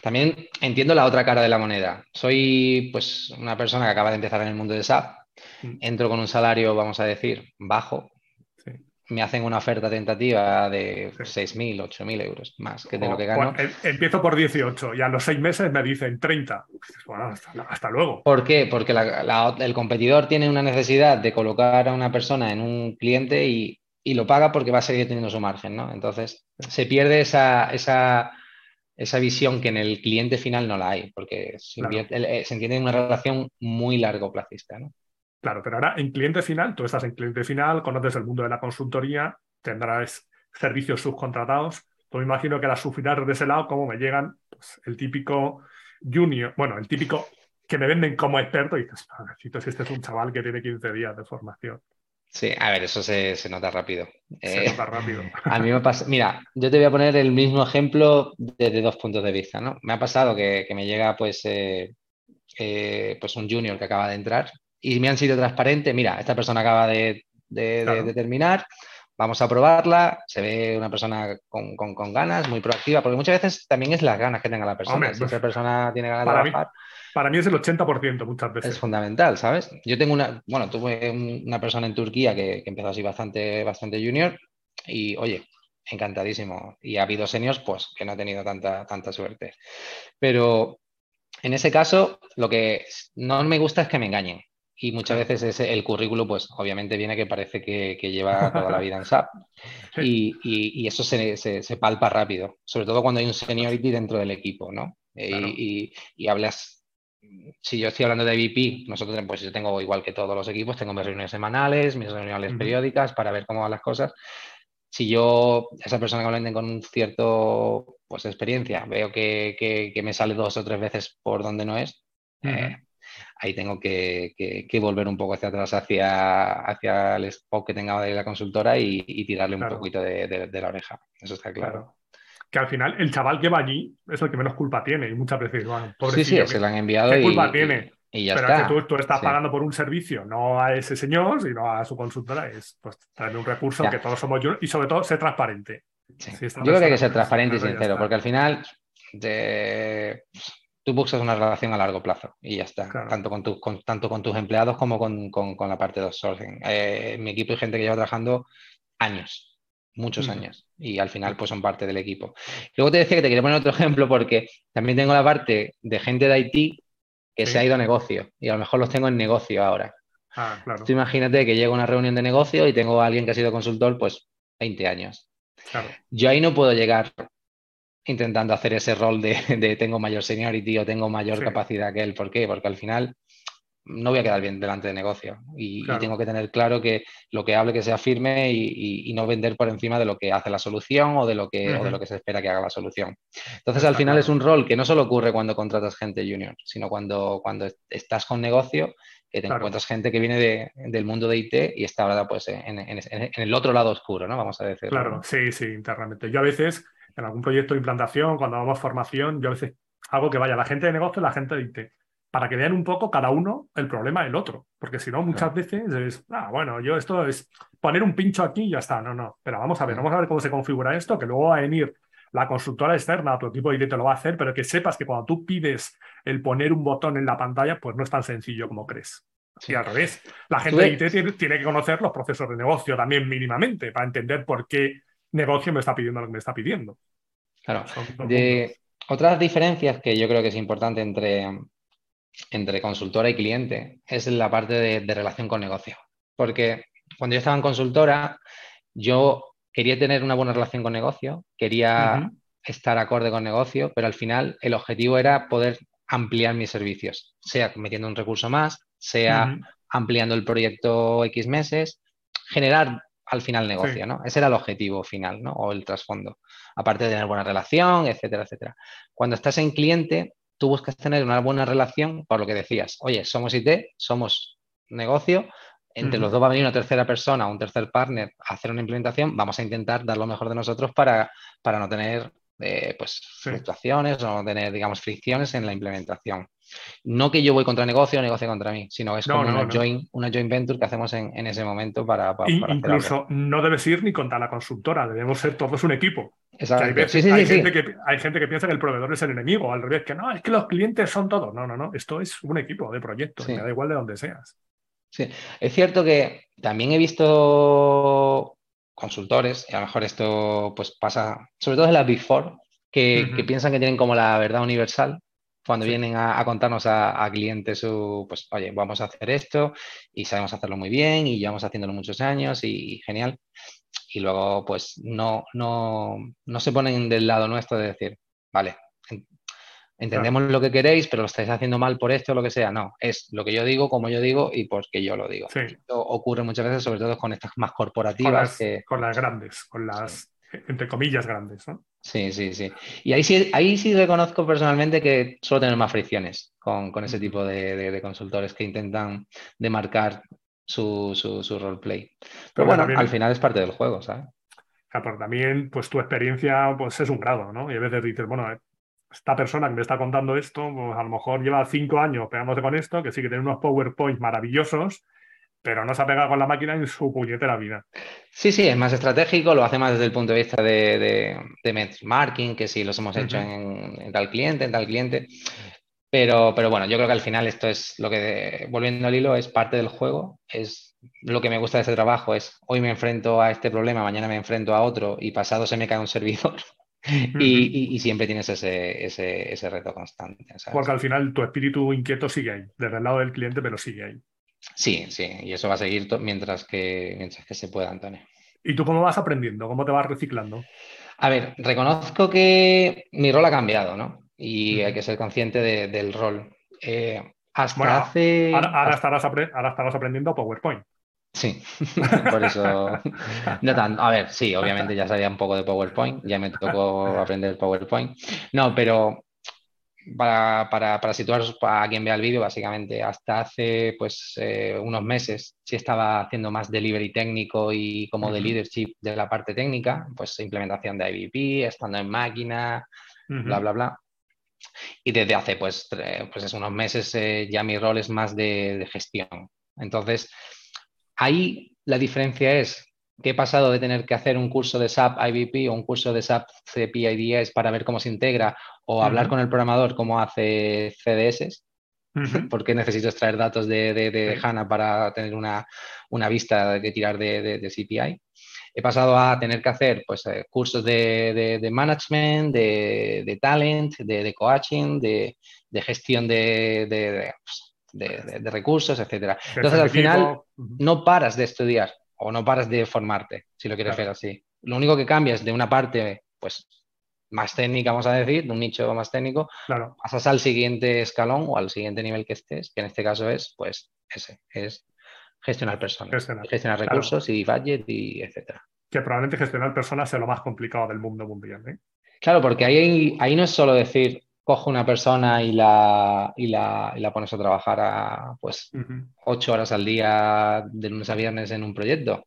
también entiendo la otra cara de la moneda. Soy pues una persona que acaba de empezar en el mundo de SAP. Mm. Entro con un salario, vamos a decir, bajo, me hacen una oferta tentativa de 6.000, 8.000 euros más que de lo que gano. Em, empiezo por 18 y a los seis meses me dicen 30. Bueno, hasta, luego. ¿Por qué? Porque el competidor tiene una necesidad de colocar a una persona en un cliente y, lo paga porque va a seguir teniendo su margen, ¿no? Entonces se pierde esa, esa, esa visión que en el cliente final no la hay, porque se, eh, se entiende una relación muy largo placista, ¿no? Claro, pero ahora en cliente final, tú estás en cliente final, conoces el mundo de la consultoría, tendrás servicios subcontratados. Tú me imagino que las sufrirás de ese lado, como me llegan pues, el típico junior, bueno, el típico que me venden como experto y dices, necesito si este es un chaval que tiene 15 días de formación. Sí, a ver, eso se, nota rápido. Se eh, nota rápido. A mí me pasa, mira, yo te voy a poner el mismo ejemplo desde dos puntos de vista, ¿no? Me ha pasado que, me llega pues, eh, eh, pues un junior que acaba de entrar y me han sido transparentes, mira, esta persona acaba de, terminar, vamos a probarla, se ve una persona con, ganas, muy proactiva, porque muchas veces también es las ganas que tenga la persona. si esa persona tiene ganas de trabajar... Para mí es el 80% muchas veces. Es fundamental, ¿sabes? Yo tengo una, bueno, tuve una persona en Turquía que, empezó así bastante, bastante junior y, oye, encantadísimo. Y ha habido seniors, pues, que no he tenido tanta, tanta suerte. Pero en ese caso, lo que no me gusta es que me engañen. Y muchas veces ese, el currículo, pues obviamente viene que parece que, lleva toda la vida en SAP. Y, eso se, palpa rápido, sobre todo cuando hay un seniority dentro del equipo, ¿no? Y, y, hablas si yo estoy hablando de VP, nosotros pues yo tengo igual que todos los equipos, tengo mis reuniones semanales, mis reuniones periódicas para ver cómo van las cosas. Si yo, esa persona que venden con un cierto pues experiencia, veo que, me sale dos o tres veces por donde no es, eh, ahí tengo que, volver un poco hacia atrás, hacia, hacia el spot que tenga de la consultora y, tirarle un poquito de, la oreja. Eso está claro que al final el chaval que va allí es el que menos culpa tiene y muchas veces, bueno, sí, sí, se lo han enviado ¿qué culpa tiene? Y ya Pero está. que tú, estás pagando por un servicio, no a ese señor, sino a su consultora, es pues traerle un recurso que todos somos yo y sobre todo ser transparente. yo creo que hay que ser transparente y sincero, porque al final tú buscas una relación a largo plazo y ya está, tanto, con tu, tanto con tus empleados como con, con, la parte de outsourcing. Eh, en mi equipo hay gente que lleva trabajando años muchos años y al final pues son parte del equipo. Luego te decía que te quería poner otro ejemplo porque también tengo la parte de gente de IT que se ha ido a negocio y a lo mejor los tengo en negocio ahora. Ah, claro. Tú imagínate que llego a una reunión de negocio y tengo a alguien que ha sido consultor pues 20 años. Yo ahí no puedo llegar intentando hacer ese rol de, tengo mayor seniority o tengo mayor capacidad que él. ¿Por qué? Porque al final no voy a quedar bien delante de negocio y, tengo que tener claro que lo que hable que sea firme y, no vender por encima de lo que hace la solución o de lo que, de lo que se espera que haga la solución. Entonces, al final es un rol que no solo ocurre cuando contratas gente junior, sino cuando, cuando estás con negocio, que te encuentras gente que viene del mundo de IT y está ahora pues en, el otro lado oscuro, ¿no? Vamos a decir. Claro, sí, sí, internamente. Yo a veces, en algún proyecto de implantación, cuando hagamos formación, yo a veces hago que vaya la gente de negocio y la gente de IT para que vean un poco cada uno el problema del otro. Porque si no, muchas veces es, ah, bueno, yo esto es poner un pincho aquí y ya está. No, no. Pero vamos a ver, vamos a ver cómo se configura esto, que luego va a venir la consultora externa, tu equipo de IT te lo va a hacer, pero que sepas que cuando tú pides el poner un botón en la pantalla, pues no es tan sencillo como crees. Sí, al revés. La gente de IT tiene, que conocer los procesos de negocio también mínimamente para entender por qué negocio me está pidiendo lo que me está pidiendo. Claro. De otras diferencias que yo creo que es importante entre, entre consultora y cliente es la parte de, relación con negocio. Porque cuando yo estaba en consultora, yo quería tener una buena relación con negocio, quería estar acorde con negocio, pero al final el objetivo era poder ampliar mis servicios, sea metiendo un recurso más, sea ampliando el proyecto X meses, generar al final negocio, ¿no? Ese era el objetivo final, ¿no? O el trasfondo. Aparte de tener buena relación, etcétera, etcétera. Cuando estás en cliente, tú buscas tener una buena relación por lo que decías, oye, somos IT, somos negocio, entre los dos va a venir una tercera persona, un tercer partner a hacer una implementación, vamos a intentar dar lo mejor de nosotros para, para no tener eh, pues, fluctuaciones o no tener, digamos, fricciones en la implementación. No que yo voy contra negocio o negocio contra mí, sino es como una, joint, una, joint, venture que hacemos en, ese momento para... incluso no debes ir ni contra la consultora, debemos ser todos un equipo. Hay, gente que, hay gente que piensa que el proveedor es el enemigo, al revés, que no, es que los clientes son todos. No, no, no, esto es un equipo de proyectos, da igual de donde seas. Sí, es cierto que también he visto consultores, y a lo mejor esto pues pasa, sobre todo en las Big Four, que, que piensan que tienen como la verdad universal cuando vienen a, contarnos a, clientes su, pues, oye, vamos a hacer esto y sabemos hacerlo muy bien y llevamos haciéndolo muchos años y, genial. Y luego, pues, no, no, no se ponen del lado nuestro de decir, vale, entendemos lo que queréis, pero lo estáis haciendo mal por esto o lo que sea. No, es lo que yo digo, como yo digo y porque yo lo digo. Esto ocurre muchas veces, sobre todo con estas más corporativas. Con las, grandes, con las entre comillas, grandes. ¿no? Sí, sí, sí. Y ahí sí, ahí sí reconozco personalmente que suelo tener más fricciones con, ese tipo de, consultores que intentan demarcar su, su, roleplay. Pero, bueno, al final es parte del juego, ¿sabes? Claro, también, pues tu experiencia pues, es un grado, ¿no? Y a veces dices, bueno, esta persona que me está contando esto, pues a lo mejor lleva cinco años pegándose con esto, que sí que tiene unos PowerPoint maravillosos, pero no se ha pegado con la máquina en su puñetera vida. Sí, sí, es más estratégico, lo hace más desde el punto de vista de, de, de benchmarking, que sí los hemos hecho en, tal cliente, en tal cliente. Pero, pero bueno, yo creo que al final esto es lo que, volviendo al hilo, es parte del juego, es lo que me gusta de este trabajo, es hoy me enfrento a este problema, mañana me enfrento a otro y pasado se me cae un servidor. y, siempre tienes ese, ese, reto constante. Porque al final tu espíritu inquieto sigue ahí, desde el lado del cliente, pero sigue ahí. Sí, sí, y eso va a seguir mientras que, mientras que se pueda, Antonio. ¿Y tú cómo vas aprendiendo? ¿Cómo te vas reciclando? A ver, reconozco que mi rol ha cambiado, ¿no? Y hay que ser consciente del rol. Eh, hasta hace. Ahora, Estarás ahora, estarás aprendiendo PowerPoint. Sí, por eso. No tanto. A ver, sí, obviamente ya sabía un poco de PowerPoint, ya me tocó aprender PowerPoint. No, pero para, para, para situaros a quien vea el vídeo, básicamente hasta hace pues eh, unos meses sí estaba haciendo más delivery técnico y como de leadership de la parte técnica, pues implementación de IVP, estando en máquina, bla, bla, bla. Y desde hace pues, pues unos meses eh, ya mi rol es más de, de gestión. Entonces, ahí la diferencia es que he pasado de tener que hacer un curso de SAP IVP o un curso de SAP CPIDS para ver cómo se integra o hablar con el programador cómo hace CDS, porque necesito extraer datos de, de, HANA para tener una, vista que tirar de, CPI. He pasado a tener que hacer pues, eh, cursos de, management, de, talent, de, coaching, de, gestión de, recursos, etc. Entonces, al final, no paras de estudiar o no paras de formarte, si lo quieres ver así. Lo único que cambias de una parte, pues, más técnica, vamos a decir, de un nicho más técnico, claro. pasas al siguiente escalón o al siguiente nivel que estés, que en este caso es, pues, ese, es gestionar personas, gestionar, recursos y budget y etcétera. Que probablemente gestionar personas sea lo más complicado del mundo mundial. ¿eh? Claro, porque ahí, ahí no es solo decir, cojo una persona y la, y la, y la pones a trabajar a pues ocho horas al día de lunes a viernes en un proyecto.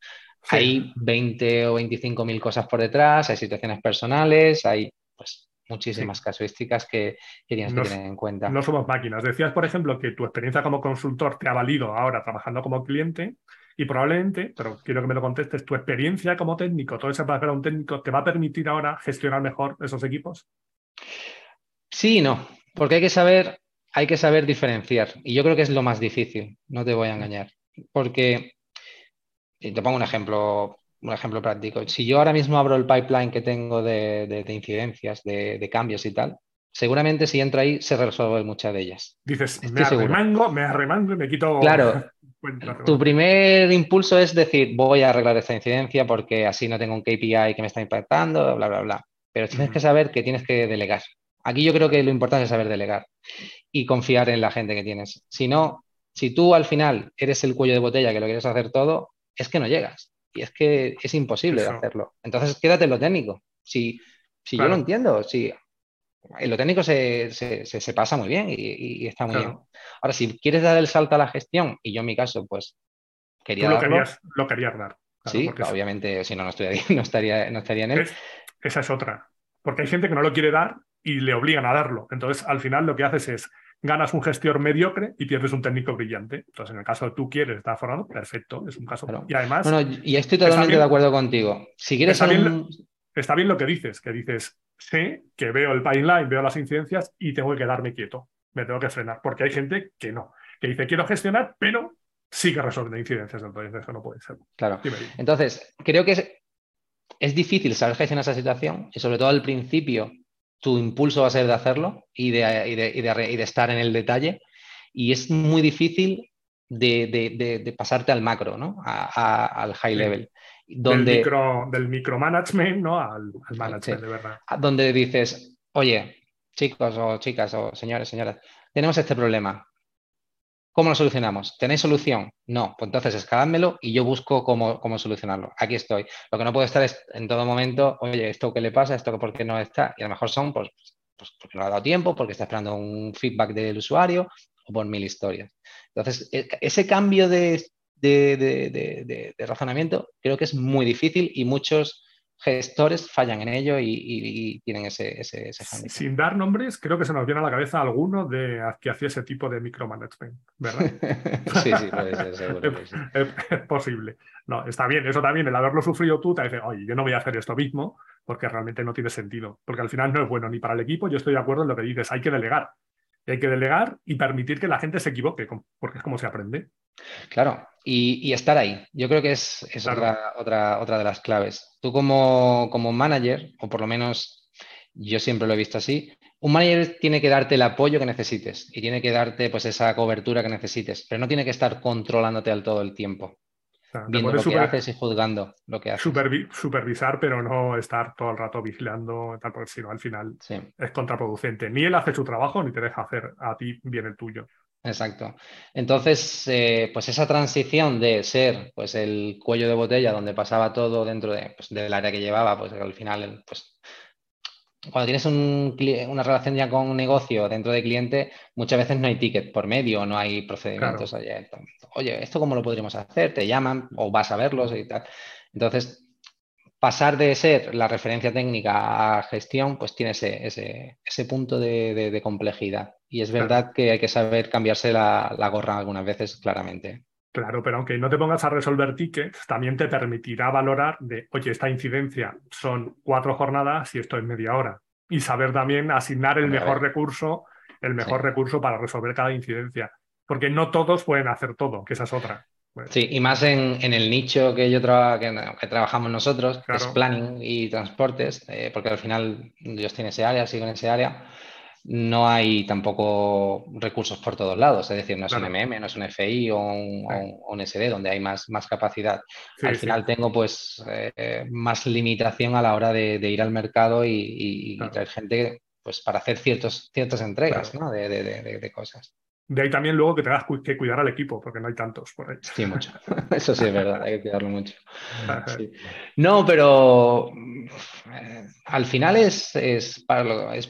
Hay 20 o 25 mil cosas por detrás, hay situaciones personales, hay pues muchísimas casuísticas que, tienes que tener en cuenta. No somos máquinas. Decías, por ejemplo, que tu experiencia como consultor te ha valido ahora trabajando como cliente y probablemente, pero quiero que me lo contestes, tu experiencia como técnico, todo ese background técnico, ¿te va a permitir ahora gestionar mejor esos equipos? Sí y no, porque hay que saber, hay que saber diferenciar. Y yo creo que es lo más difícil, no te voy a engañar. Porque, te pongo un ejemplo, un ejemplo práctico. Si yo ahora mismo abro el pipeline que tengo de, incidencias, de, cambios y tal, seguramente si entro ahí se resuelve muchas de ellas. Dices, me arremango, me arremango y me quito. Claro. tu primer impulso es decir, voy a arreglar esta incidencia porque así no tengo un KPI que me está impactando, bla, bla, bla. Pero tienes que saber que tienes que delegar. Aquí yo creo que lo importante es saber delegar y confiar en la gente que tienes. Si no, si tú al final eres el cuello de botella que lo quieres hacer todo, es que no llegas. Y es que es imposible hacerlo. Entonces, quédate en lo técnico. Si, si yo lo entiendo, si en lo técnico se, pasa muy bien y, está muy bien. Ahora, si quieres dar el salto a la gestión, y yo en mi caso, pues quería. Tú lo, querías, lo querías dar. sí, obviamente, si no, no, no, estaría, no estaría en él. esa es otra. Porque hay gente que no lo quiere dar y le obligan a darlo. Entonces, al final lo que haces es ganas un gestor mediocre y pierdes un técnico brillante. Entonces, en el caso de tú quieres estar formado, perfecto, es un caso. Y además. y estoy totalmente de acuerdo contigo. Si quieres. Está, bien, está bien lo que dices, que dices, sé que veo el pipeline, veo las incidencias y tengo que quedarme quieto, me tengo que frenar, porque hay gente que no, que dice quiero gestionar, pero sí que resuelve incidencias, entonces eso no puede ser. Claro. Entonces, creo que es, es difícil saber gestionar esa situación y sobre todo al principio tu impulso va a ser de hacerlo y de, estar en el detalle. Y es muy difícil de, pasarte al macro, ¿no? al high level. Donde, del, micro, del micromanagement ¿no? al, management, de verdad. Donde dices, oye, chicos o chicas o señores, señoras, tenemos este problema. ¿Cómo lo solucionamos? ¿Tenéis solución? No, pues entonces escaládmelo y yo busco cómo, cómo, solucionarlo. Aquí estoy. Lo que no puedo estar es en todo momento, oye, ¿esto qué le pasa? ¿Esto por qué no está? Y a lo mejor son, pues, pues porque no ha dado tiempo, porque está esperando un feedback del usuario o por mil historias. Entonces, e, ese cambio de, de, de razonamiento creo que es muy difícil y muchos gestores fallan en ello y, tienen ese, ese, Sin dar nombres, creo que se nos viene a la cabeza alguno de que hacía ese tipo de micromanagement, ¿verdad? sí, sí, puede ser, seguro. Es, posible. No, está bien, eso también, el haberlo sufrido tú, te dice, oye, yo no voy a hacer esto mismo porque realmente no tiene sentido, porque al final no es bueno ni para el equipo, yo estoy de acuerdo en lo que dices, hay que delegar. Hay que delegar y permitir que la gente se equivoque, porque es como se aprende. Claro, y, estar ahí. Yo creo que es, otra, otra, otra de las claves. Tú como, como manager, o por lo menos yo siempre lo he visto así, un manager tiene que darte el apoyo que necesites y tiene que darte pues esa cobertura que necesites, pero no tiene que estar controlándote al todo el tiempo. Viendo lo que haces y juzgando lo que haces. supervisar, pero no estar todo el rato vigilando, tal, porque si no, al final es contraproducente. Ni él hace su trabajo, ni te deja hacer a ti bien el tuyo. Exacto. Entonces, eh, pues esa transición de ser pues el cuello de botella donde pasaba todo dentro de, pues, del área que llevaba, pues al final, pues cuando tienes una relación ya con un negocio dentro de cliente, muchas veces no hay ticket por medio, no hay procedimientos. Oye, oye, ¿esto cómo lo podríamos hacer? Te llaman o vas a verlos y tal. Entonces, pasar de ser la referencia técnica a gestión, pues tiene ese, ese, punto de, complejidad. Y es verdad que hay que saber cambiarse la, gorra algunas veces, claramente. Claro, pero aunque no te pongas a resolver tickets, también te permitirá valorar de, oye, esta incidencia son cuatro jornadas y esto es media hora. Y saber también asignar el mejor recurso, el mejor recurso para resolver cada incidencia. Porque no todos pueden hacer todo, que esa es otra. Sí, y más en, el nicho que yo que, trabajamos nosotros, que es planning y transportes, eh, porque al final yo estoy en ese área, sigo en ese área, no hay tampoco recursos por todos lados, es decir, no es un MM, no es un FI o un, SD donde hay más, más capacidad. al final tengo pues eh, más limitación a la hora de, ir al mercado y, traer gente pues para hacer ciertos, ciertas entregas de cosas. De ahí también luego que tengas que cuidar al equipo, porque no hay tantos por ahí. Sí, mucho. Eso sí es verdad, hay que cuidarlo mucho. No, pero eh, al final es, es,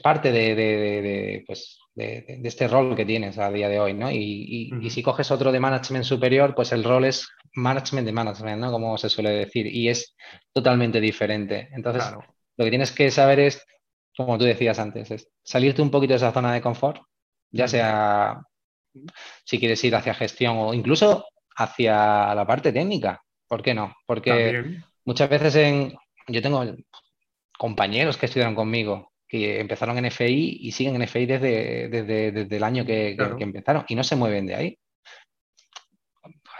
parte pues, de, este rol que tienes a día de hoy, ¿no? Y, si coges otro de management superior, pues el rol es management de management, ¿no? Como se suele decir, y es totalmente diferente. Entonces, lo que tienes que saber es, como tú decías antes, es salirte un poquito de esa zona de confort, ya sea si quieres ir hacia gestión o incluso hacia la parte técnica. ¿Por qué no? Porque muchas veces en, yo tengo compañeros que estudiaron conmigo que empezaron en FI y siguen en FI desde, desde, el año que, empezaron y no se mueven de ahí.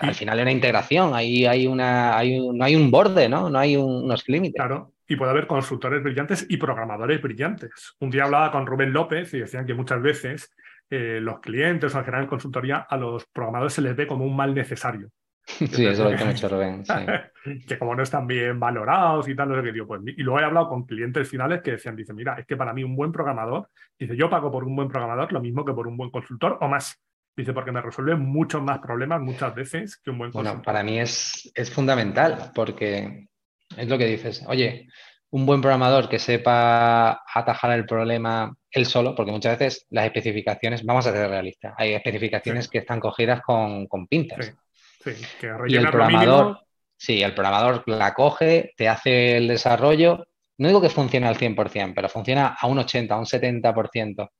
Al final hay una integración, ahí hay una, hay no hay un borde, ¿no? No hay unos límites. Claro, y puede haber consultores brillantes y programadores brillantes. Un día hablaba con Rubén López y decían que muchas veces eh, los clientes o en general en consultoría, a los programadores se les ve como un mal necesario. Sí, eso lo que mucho Rubén. que como no están bien valorados y tal, no sé qué digo. Pues, y luego he hablado con clientes finales que decían, dice, mira, es que para mí un buen programador, dice, yo pago por un buen programador lo mismo que por un buen consultor o más. Dice, porque me resuelve muchos más problemas muchas veces que un buen consultor. Bueno, para mí es, es fundamental porque es lo que dices. Oye, un buen programador que sepa atajar el problema él solo, porque muchas veces las especificaciones, vamos a ser realistas, hay especificaciones que están cogidas con, con pintas. Sí, que y el programador, sí, el programador la coge, te hace el desarrollo, no digo que funcione al 100%, pero funciona a un 80, a un 70%.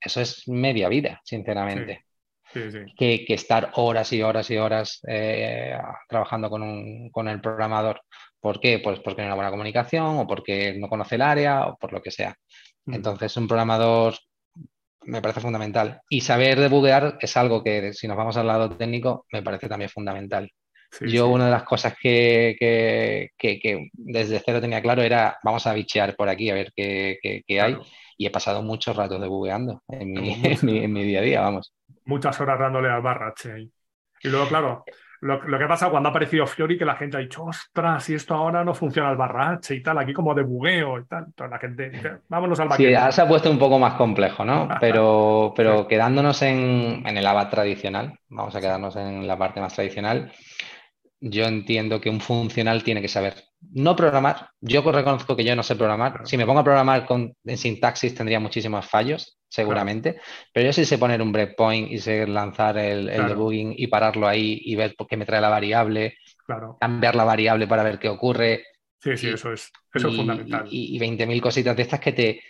Eso es media vida, sinceramente. Que, que, estar horas y horas y horas eh, trabajando con, un, con el programador. ¿Por qué? Pues porque no hay una buena comunicación o porque no conoce el área o por lo que sea. Mm. Entonces, un programador me parece fundamental. Y saber debuguear es algo que, si nos vamos al lado técnico, me parece también fundamental. Yo una de las cosas que, que, desde cero tenía claro era, vamos a bichear por aquí a ver qué, hay. Y he pasado muchos ratos debugueando en mi, en mi, día a día, vamos. Muchas horas dándole al barrache. Y luego, claro, lo, que ha pasado cuando ha aparecido Fiori, que la gente ha dicho, ostras, si esto ahora no funciona el barrache y tal, aquí como de bugueo y tal. Entonces la gente vámonos al Sí, se ha puesto un poco más complejo, ¿no? Pero, pero quedándonos en, en el ABAP tradicional, vamos a quedarnos en la parte más tradicional, yo entiendo que un funcional tiene que saber no programar. Yo reconozco que yo no sé programar. Si me pongo a programar con, en sintaxis tendría muchísimos fallos, seguramente. Pero yo sí sé poner un breakpoint y sé lanzar el, debugging y pararlo ahí y ver por qué me trae la variable, cambiar la variable para ver qué ocurre. Sí, sí, eso es, eso es fundamental. Y, y 20.000 cositas de estas que te,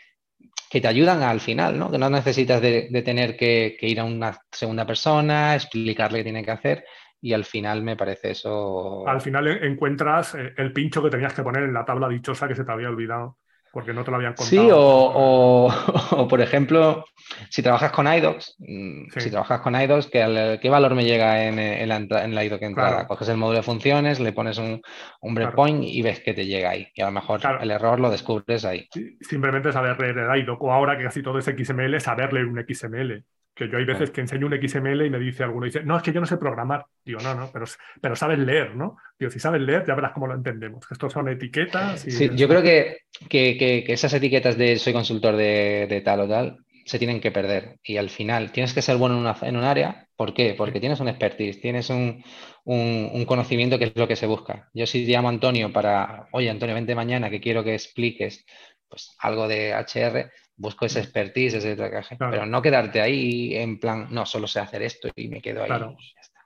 que te ayudan al final, ¿no? Que no necesitas de, tener que, que, ir a una segunda persona, explicarle qué tiene que hacer, y al final me parece eso. Al final encuentras eh, el pincho que tenías que poner en la tabla dichosa que se te había olvidado porque no te lo habían contado. Sí, o, por ejemplo, si trabajas con IDOCS, mm, si trabajas con IDOCS, ¿qué, ¿qué, valor me llega en, la, en la IDOC entrada? Coges el módulo de funciones, le pones un, un breakpoint y ves que te llega ahí. Y a lo mejor el error lo descubres ahí. Simplemente saber leer el IDOC, o ahora que casi todo es XML, saber leer un XML. Que yo hay veces que enseño un XML y me dice alguno, dice, no, es que yo no sé programar. Digo, no, no, pero, pero sabes leer, ¿no? Digo, si sabes leer, ya verás cómo lo entendemos. Estos son etiquetas. sí, yo creo que, que, esas etiquetas de soy consultor de, tal o tal se tienen que perder. Y al final tienes que ser bueno en, una, en un área. ¿Por qué? Porque tienes un expertise, tienes un, un, conocimiento que es lo que se busca. Yo si llamo a Antonio para, oye, Antonio, vente mañana que quiero que expliques pues, algo de HR, busco ese expertise, ese traje, pero no quedarte ahí en plan, no, solo sé hacer esto y me quedo ahí. Claro.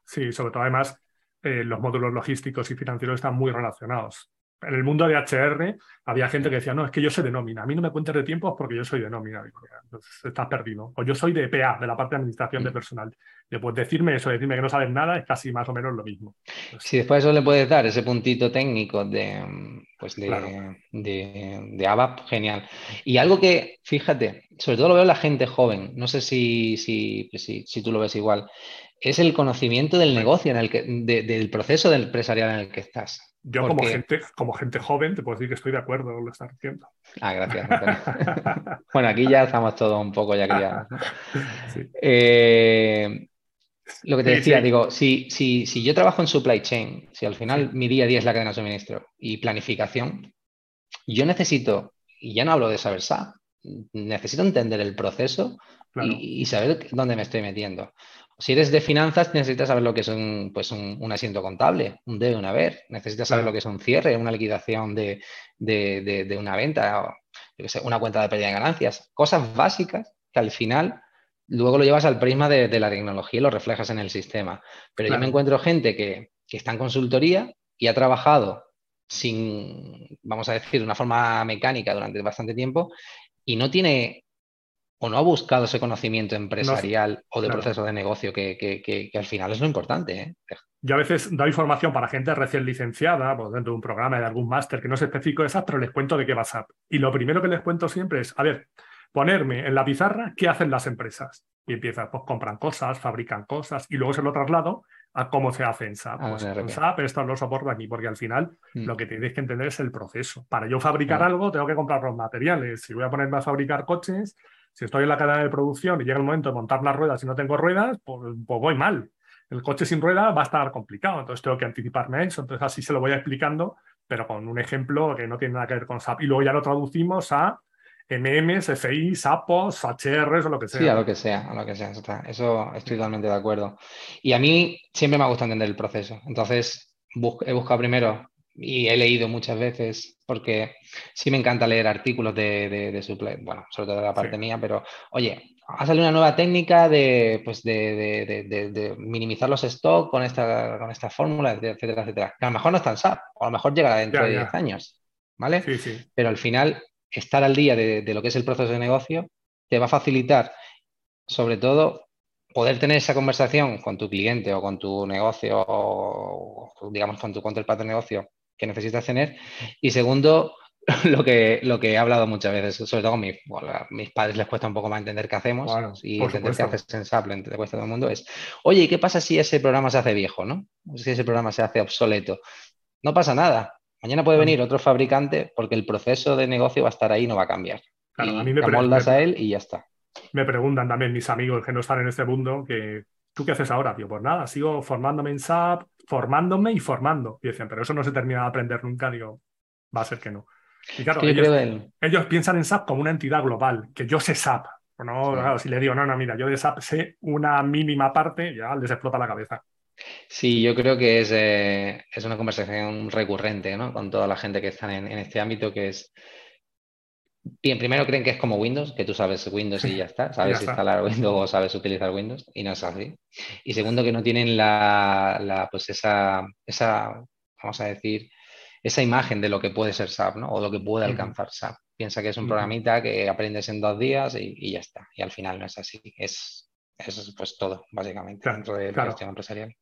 Sí, sobre todo además eh, los módulos logísticos y financieros están muy relacionados en el mundo de HR había gente que decía, no, es que yo soy de nómina, a mí no me cuentes de tiempos porque yo soy de nómina. Entonces estás perdido. O yo soy de PA, de la parte de administración de mm. personal. Después decirme eso, decirme que no sabes nada, es casi más o menos lo mismo. si después eso le puedes dar ese puntito técnico de, pues de, de, ABAP, genial. Y algo que, fíjate, sobre todo lo veo en la gente joven, no sé si, si, si, si tú lo ves igual, es el conocimiento del negocio, en el que, del proceso del empresarial en el que estás. Yo como, gente, como gente joven te puedo decir que estoy de acuerdo con lo que estás diciendo. Ah, gracias. bueno, aquí ya estamos todos un poco ya criados. Eh, lo que te decía, digo, si, si, si, yo trabajo en supply chain, si al final mi día a día es la cadena de suministro y planificación, yo necesito, y ya no hablo de saber SAP, necesito entender el proceso y, saber dónde me estoy metiendo. Si eres de finanzas, necesitas saber lo que es un, pues un, asiento contable, un debe, un haber. Necesitas saber lo que es un cierre, una liquidación de, una venta, una cuenta de pérdida de ganancias. Cosas básicas que al final luego lo llevas al prisma de, la tecnología y lo reflejas en el sistema. Pero yo me encuentro gente que, que está en consultoría y ha trabajado sin, vamos a decir, de una forma mecánica durante bastante tiempo y no tiene o no ha buscado ese conocimiento empresarial o de proceso de negocio que, al final es lo importante. ¿eh? Yo a veces doy información para gente recién licenciada, pues dentro de un programa de algún máster que no es específico de SAP, pero les cuento de qué va SAP. Y lo primero que les cuento siempre es, a ver, ponerme en la pizarra qué hacen las empresas. Y empiezan, pues compran cosas, fabrican cosas, y luego se lo traslado a cómo se hace en SAP. Ah, pues en SAP esto lo soporto aquí, porque al final mm. lo que tenéis que entender es el proceso. Para yo fabricar algo, tengo que comprar los materiales. Si voy a ponerme a fabricar coches, si estoy en la cadena de producción y llega el momento de montar las ruedas y no tengo ruedas, pues, pues, voy mal. El coche sin ruedas va a estar complicado, entonces tengo que anticiparme eso. Entonces así se lo voy explicando, pero con un ejemplo que no tiene nada que ver con SAP. Y luego ya lo traducimos a MMs, FI, SAPOS, HRs o lo que sea. Sí, a lo que sea, a lo que sea. Eso estoy totalmente de acuerdo. Y a mí siempre me ha gustado entender el proceso. Entonces he buscado primero y he leído muchas veces, porque sí me encanta leer artículos de, de, su, bueno, sobre todo de la parte mía, pero oye, ha salido una nueva técnica de, pues de, minimizar los stocks con esta, con esta fórmula, etcétera, etcétera. Que a lo mejor no es tan SAP, o a lo mejor llegará dentro de 10 años, ¿vale? Sí, sí. Pero al final, estar al día de, lo que es el proceso de negocio te va a facilitar, sobre todo, poder tener esa conversación con tu cliente o con tu negocio o, digamos, con tu counterpart de negocio que necesitas tener. Y segundo, lo que, lo que he hablado muchas veces, sobre todo a, mis padres les cuesta un poco más entender qué hacemos y entender qué haces en le cuesta todo el mundo, es, oye, ¿y qué pasa si ese programa se hace viejo, no? Si ese programa se hace obsoleto. No pasa nada. Mañana puede venir otro fabricante porque el proceso de negocio va a estar ahí y no va a cambiar. Claro, a mí me te moldas a él y ya está. Me preguntan también mis amigos que no están en este mundo que ¿tú qué haces ahora, tío? Pues nada, sigo formándome en SAP, formándome y formando. Y decían, pero eso no se termina de aprender nunca. Digo, va a ser que no. Y claro, ellos, piensan en SAP como una entidad global, que yo sé SAP. No, si le digo, no, no, mira, yo de SAP sé una mínima parte, ya les explota la cabeza. Sí, yo creo que es, eh, es una conversación recurrente ¿no? con toda la gente que está en, este ámbito, que es, bien, primero creen que es como Windows, que tú sabes Windows y ya está, sabes instalar Windows o sabes utilizar Windows, y no es así. Y segundo, que no tienen la, la, pues esa, esa, vamos a decir, esa imagen de lo que puede ser SAP, ¿no? O lo que puede alcanzar SAP. Piensa que es un programita que aprendes en dos días y, ya está. Y al final no es así. Es, es pues todo, básicamente, dentro de la gestión empresarial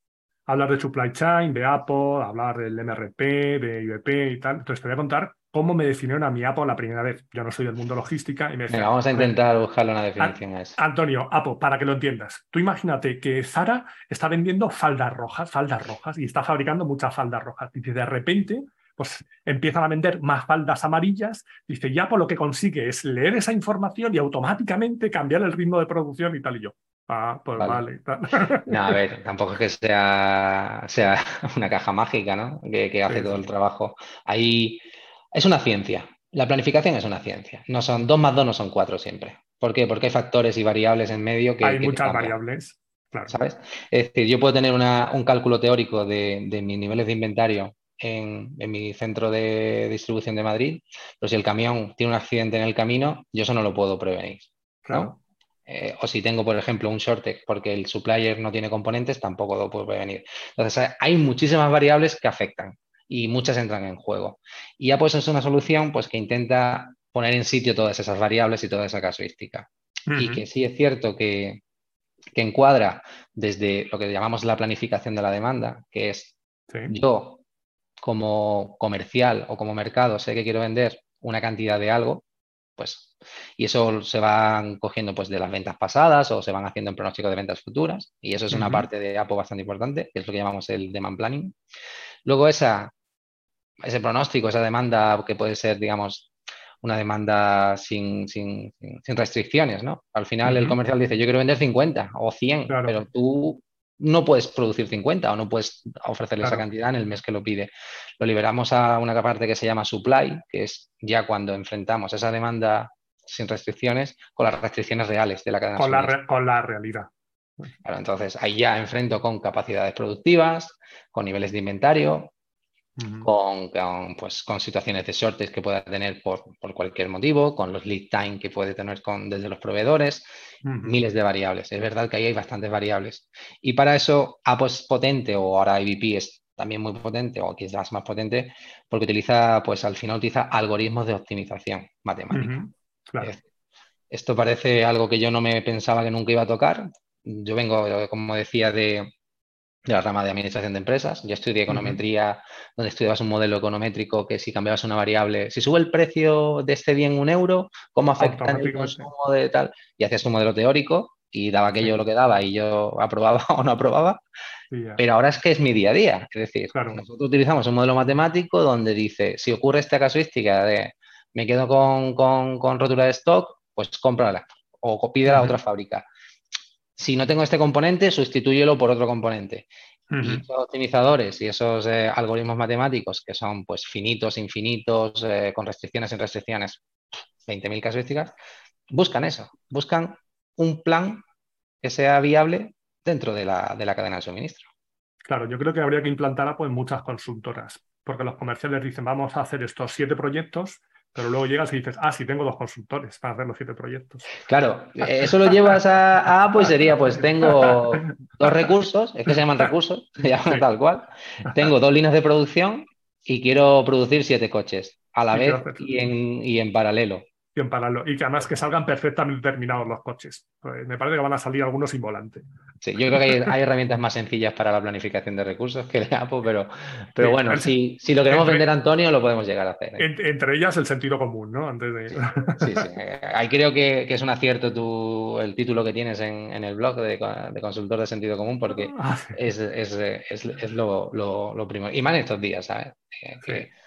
hablar de supply chain, de Apple, hablar del MRP, de IBP y tal. Entonces te voy a contar cómo me definieron a mi Apple la primera vez. Yo no soy del mundo logística y me Venga, vamos a intentar buscarle una definición a eso. Antonio, Apple, para que lo entiendas. Tú imagínate que Zara está vendiendo faldas rojas, faldas rojas, y está fabricando muchas faldas rojas. Y de repente pues empiezan a vender más faldas amarillas. Dice, y Apple lo que consigue es leer esa información y automáticamente cambiar el ritmo de producción y tal y yo. Ah, pues vale. No, a ver, tampoco es que sea, sea una caja mágica, ¿no? Que, hace todo el trabajo. Ahí es una ciencia. La planificación es una ciencia. No son dos más dos, no son cuatro siempre. ¿Por qué? Porque hay factores y variables en medio que. Hay muchas variables. Claro. ¿Sabes? Es decir, yo puedo tener un cálculo teórico de, mis niveles de inventario en, mi centro de distribución de Madrid, pero si el camión tiene un accidente en el camino, yo eso no lo puedo prevenir. Claro. Eh, o si tengo, por ejemplo, un shortage porque el supplier no tiene componentes, tampoco lo puedo prevenir. Entonces, hay muchísimas variables que afectan y muchas entran en juego. Y ya pues es una solución pues, que intenta poner en sitio todas esas variables y toda esa casuística. Y que sí es cierto que, encuadra desde lo que llamamos la planificación de la demanda, que es yo como comercial o como mercado sé que quiero vender una cantidad de algo, pues, y eso se van cogiendo pues, de las ventas pasadas o se van haciendo en pronóstico de ventas futuras. Y eso es una parte de APO bastante importante, que es lo que llamamos el demand planning. Luego esa, ese pronóstico, esa demanda que puede ser, digamos, una demanda sin, sin, restricciones, ¿no? Al final el comercial dice, yo quiero vender 50 o 100, pero tú no puedes producir 50 o no puedes ofrecerle esa cantidad en el mes que lo pide. Lo liberamos a una parte que se llama supply, que es ya cuando enfrentamos esa demanda sin restricciones con las restricciones reales de la cadena. Con, la, con la realidad. entonces ahí ya enfrento con capacidades productivas, con niveles de inventario, con, pues, con situaciones de shortage que pueda tener por, cualquier motivo, con los lead time que puede tener con, desde los proveedores, miles de variables. Es verdad que ahí hay bastantes variables. Y para eso, Apo es potente, o ahora IBP es también muy potente, o quizás más potente, porque utiliza, pues al final utiliza algoritmos de optimización matemática. Esto parece algo que yo no me pensaba que nunca iba a tocar. Yo vengo, como decía, de, de la rama de administración de empresas. Yo estudié econometría, donde estudiabas un modelo econométrico que si cambiabas una variable, si sube el precio de este bien un euro, ¿cómo afecta el consumo de tal? Y hacías un modelo teórico y daba aquello lo que daba y yo aprobaba o no aprobaba. Pero ahora es que es mi día a día. Es decir, nosotros utilizamos un modelo matemático donde dice, si ocurre esta casuística de me quedo con, con, con rótula de stock, pues cómprala o pide a la otra fábrica si no tengo este componente, sustitúyelo por otro componente. Y esos optimizadores y esos eh, algoritmos matemáticos que son pues finitos, infinitos, eh, con restricciones, sin restricciones, 20.000 casuísticas, buscan eso, buscan un plan que sea viable dentro de la, de la cadena de suministro. Claro, yo creo que habría que implantar pues, muchas consultoras, porque los comerciales dicen, vamos a hacer estos siete proyectos pero luego llegas y dices, ah, sí, tengo dos consultores para hacer los siete proyectos. Claro, eso lo llevas a, A, pues sería, pues tengo dos recursos, es que se llaman recursos, se llaman tal cual. Tengo dos líneas de producción y quiero producir siete coches a la vez y en, y en paralelo y en que además que salgan perfectamente terminados los coches. Pues me parece que van a salir algunos sin volante. Sí, yo creo que hay, herramientas más sencillas para la planificación de recursos que el Apple, pero, pero bueno, si, si, lo queremos vender Antonio, lo podemos llegar a hacer. ¿eh? Entre, ellas el sentido común, ¿no? Antes de... Sí, sí. Ahí creo que, es un acierto tu, el título que tienes en, el blog de, consultor de sentido común, porque ah, es, es, es, lo, lo, lo primero. Y más en estos días, ¿sabes?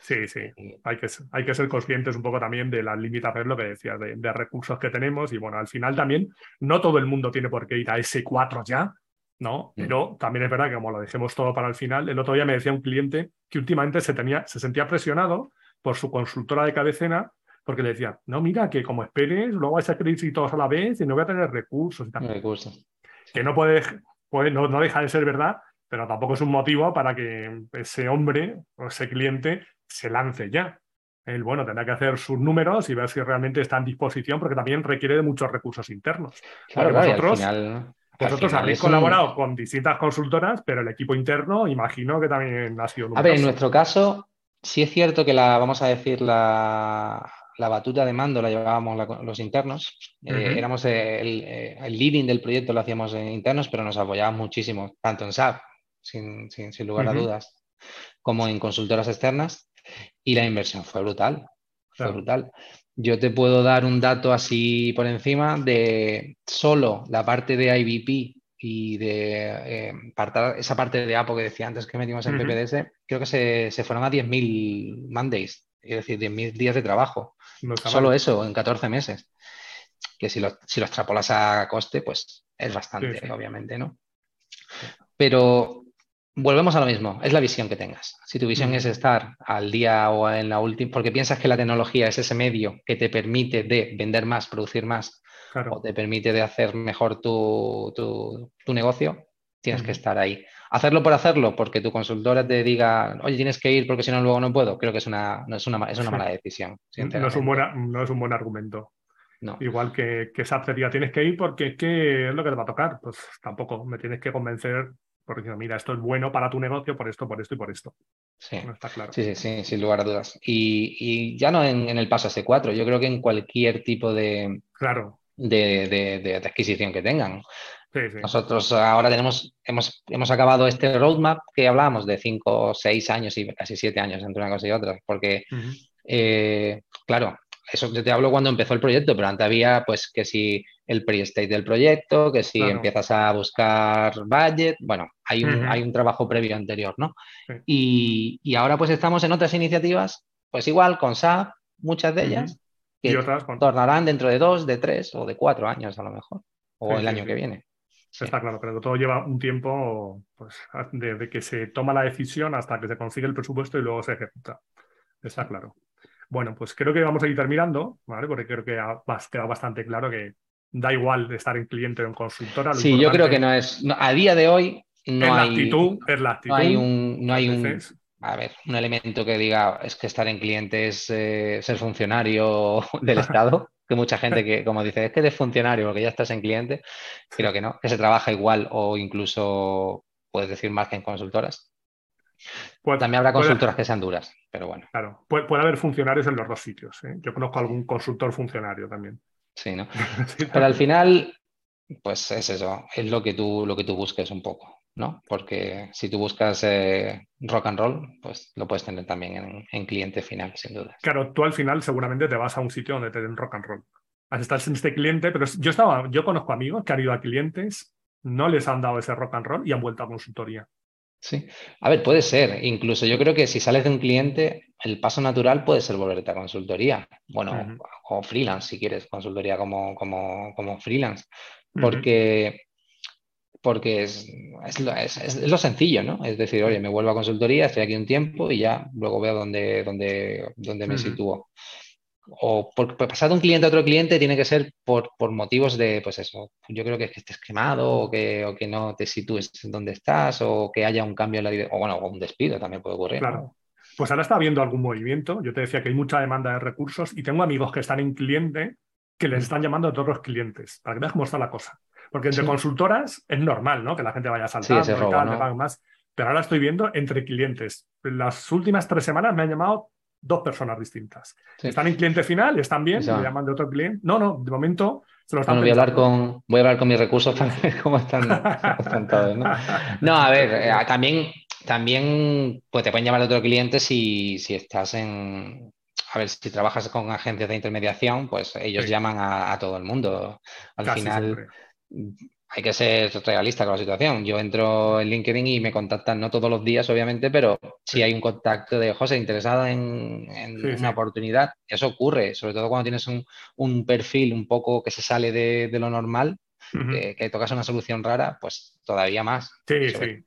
Sí, sí, Hay que, hay que ser conscientes un poco también de las limitaciones, lo que decías, de, recursos que tenemos. Y bueno, al final también no todo el mundo tiene por qué ir a ese 4 ya. ¿no? Mm. Pero también es verdad que como lo dejemos todo para el final, el otro día me decía un cliente que últimamente se, tenía, se sentía presionado por su consultora de cabecera porque le decía, no, mira, que como esperes, luego vais a escribir todos a la vez y no voy a tener recursos y tal. Recursos. Que no puede, puede no, no deja de ser verdad, pero tampoco es un motivo para que ese hombre o ese cliente se lance ya. Él, bueno, tendrá que hacer sus números y ver si realmente está en disposición, porque también requiere de muchos recursos internos. Claro, claro, y al vosotros, final- al vosotros habéis un- colaborado con distintas consultoras, pero el equipo interno imagino que también ha sido A ver, en nuestro caso, sí es cierto que la, vamos a decir, la, la batuta de mando la llevábamos la- los internos. Eh, éramos el, el leading del proyecto lo hacíamos en internos, pero nos apoyábamos muchísimo, tanto en SAP, sin, sin- sin lugar a dudas, como en consultoras externas. Y la inversión fue brutal, fue Claro. brutal. Yo te puedo dar un dato así por encima de solo la parte de IBP y de eh, parta- esa parte de APO que decía antes que metimos en Ujú. PPDS, creo que se, se fueron a 10.000 Mondays, es decir, 10.000 días de trabajo. No Solo mal. eso, en 14 meses. Que si lo, si lo extrapolas a coste, pues es bastante, Sí, sí. obviamente, ¿no? Pero volvemos a lo mismo, es la visión que tengas. Si tu visión es estar al día o en la última, porque piensas que la tecnología es ese medio que te permite de vender más, producir más, Claro. o te permite de hacer mejor tu, tu- tu negocio, tienes que estar ahí. Hacerlo por hacerlo, porque tu consultora te diga, oye, tienes que ir porque si no luego no puedo, creo que es una, no es una, es una mala decisión. No es, un buena- no es un buen argumento. No. Igual que, que SAP te diga, tienes que ir porque es que es lo que te va a tocar. Pues tampoco, me tienes que convencer porque mira, esto es bueno para tu negocio por esto, por esto y por esto. Sí. No está claro. Sí, sí, sí, sin lugar a dudas. Y, y ya no en, en el paso S4, yo creo que en cualquier tipo de, Claro. de- de- de- de adquisición que tengan. Sí, sí. Nosotros ahora tenemos, hemos, hemos acabado este roadmap que hablábamos de 5, 6 años y casi 7 años entre una cosa y otra, porque, eh, claro, eso te hablo cuando empezó el proyecto, pero antes había pues que si el pre-state del proyecto, que si Claro. empiezas a buscar budget, bueno, hay un, hay un trabajo previo anterior, ¿no? Y, y ahora pues estamos en otras iniciativas, pues igual con SAP, muchas de ellas, que otras con- tornarán dentro de dos, de tres o de cuatro años a lo mejor, o Sí, el sí, año sí. que viene. Está claro, pero todo lleva un tiempo pues, desde que se toma la decisión hasta que se consigue el presupuesto y luego se ejecuta. Está claro. Bueno, pues creo que vamos a ir terminando, ¿vale? Porque creo que ha quedado bastante claro que da igual de estar en cliente o en consultora. Sí, yo creo que no es, no- a día de hoy es no la hay, actitud, es la actitud. no hay un, no hay un, Entonces, a ver, un elemento que diga es que estar en cliente es eh, ser funcionario del Estado, que mucha gente que, como dice, es que eres funcionario porque ya estás en cliente, creo que no, que se trabaja igual o incluso puedes decir más que en consultoras. puede- También habrá puede- consultoras que sean duras, pero bueno, Claro, puede, puede haber funcionarios en los dos sitios. ¿eh? Yo conozco algún consultor funcionario también. Sí, ¿no? Pero al final, pues es eso, es lo que tú, lo que tú busques un poco, ¿no? Porque si tú buscas eh, rock and roll, pues lo puedes tener también en, en cliente final, sin duda. Claro, tú al final seguramente te vas a un sitio donde te den rock and roll. Estás en este cliente, pero yo estaba, yo conozco amigos que han ido a clientes, no les han dado ese rock and roll y han vuelto a consultoría. Sí. A ver, puede ser. Incluso yo creo que si sales de un cliente, el paso natural puede ser volverte a consultoría. Bueno, o freelance, si quieres, consultoría como, como, como freelance. Porque, porque es, es lo, es- es lo sencillo, ¿no? Es decir, oye, me vuelvo a consultoría, estoy aquí un tiempo y ya luego veo dónde, dónde, dónde me sitúo. O por, por pasar de un cliente a otro cliente tiene que ser por, por motivos de, pues eso, yo creo que, es que estés quemado o que, o que no te sitúes donde estás o que haya un cambio en la o bueno, o un despido también puede ocurrir. ¿no? Claro. Pues ahora está habiendo algún movimiento. Yo te decía que hay mucha demanda de recursos y tengo amigos que están en cliente que les están llamando a todos los clientes para que veas cómo está la cosa. Porque entre Sí. consultoras es normal, ¿no? Que la gente vaya saltando ese y robo, tal, ¿no? te pagan más. Pero ahora estoy viendo entre clientes. En las últimas tres semanas me han llamado dos personas distintas. Sí. Están en cliente final, están bien, me llaman de otro cliente. No, no, de momento se lo están Bueno, voy a hablar con, voy a hablar con mis recursos para ver cómo están, cómo están todos, ¿no? No, a ver, eh, también, también pues te pueden llamar de otro cliente si, si estás en, a ver, si trabajas con agencias de intermediación, pues ellos Sí. llaman a, a todo el mundo. Al Casi final siempre. Hay que ser realista con la situación. Yo entro en LinkedIn y me contactan, no todos los días, obviamente, pero si Sí. hay un contacto de José interesado en, en Sí, una sí. oportunidad, eso ocurre, sobre todo cuando tienes un, un perfil un poco que se sale de, de lo normal, que tocas una solución rara, pues todavía más. Sí, sí.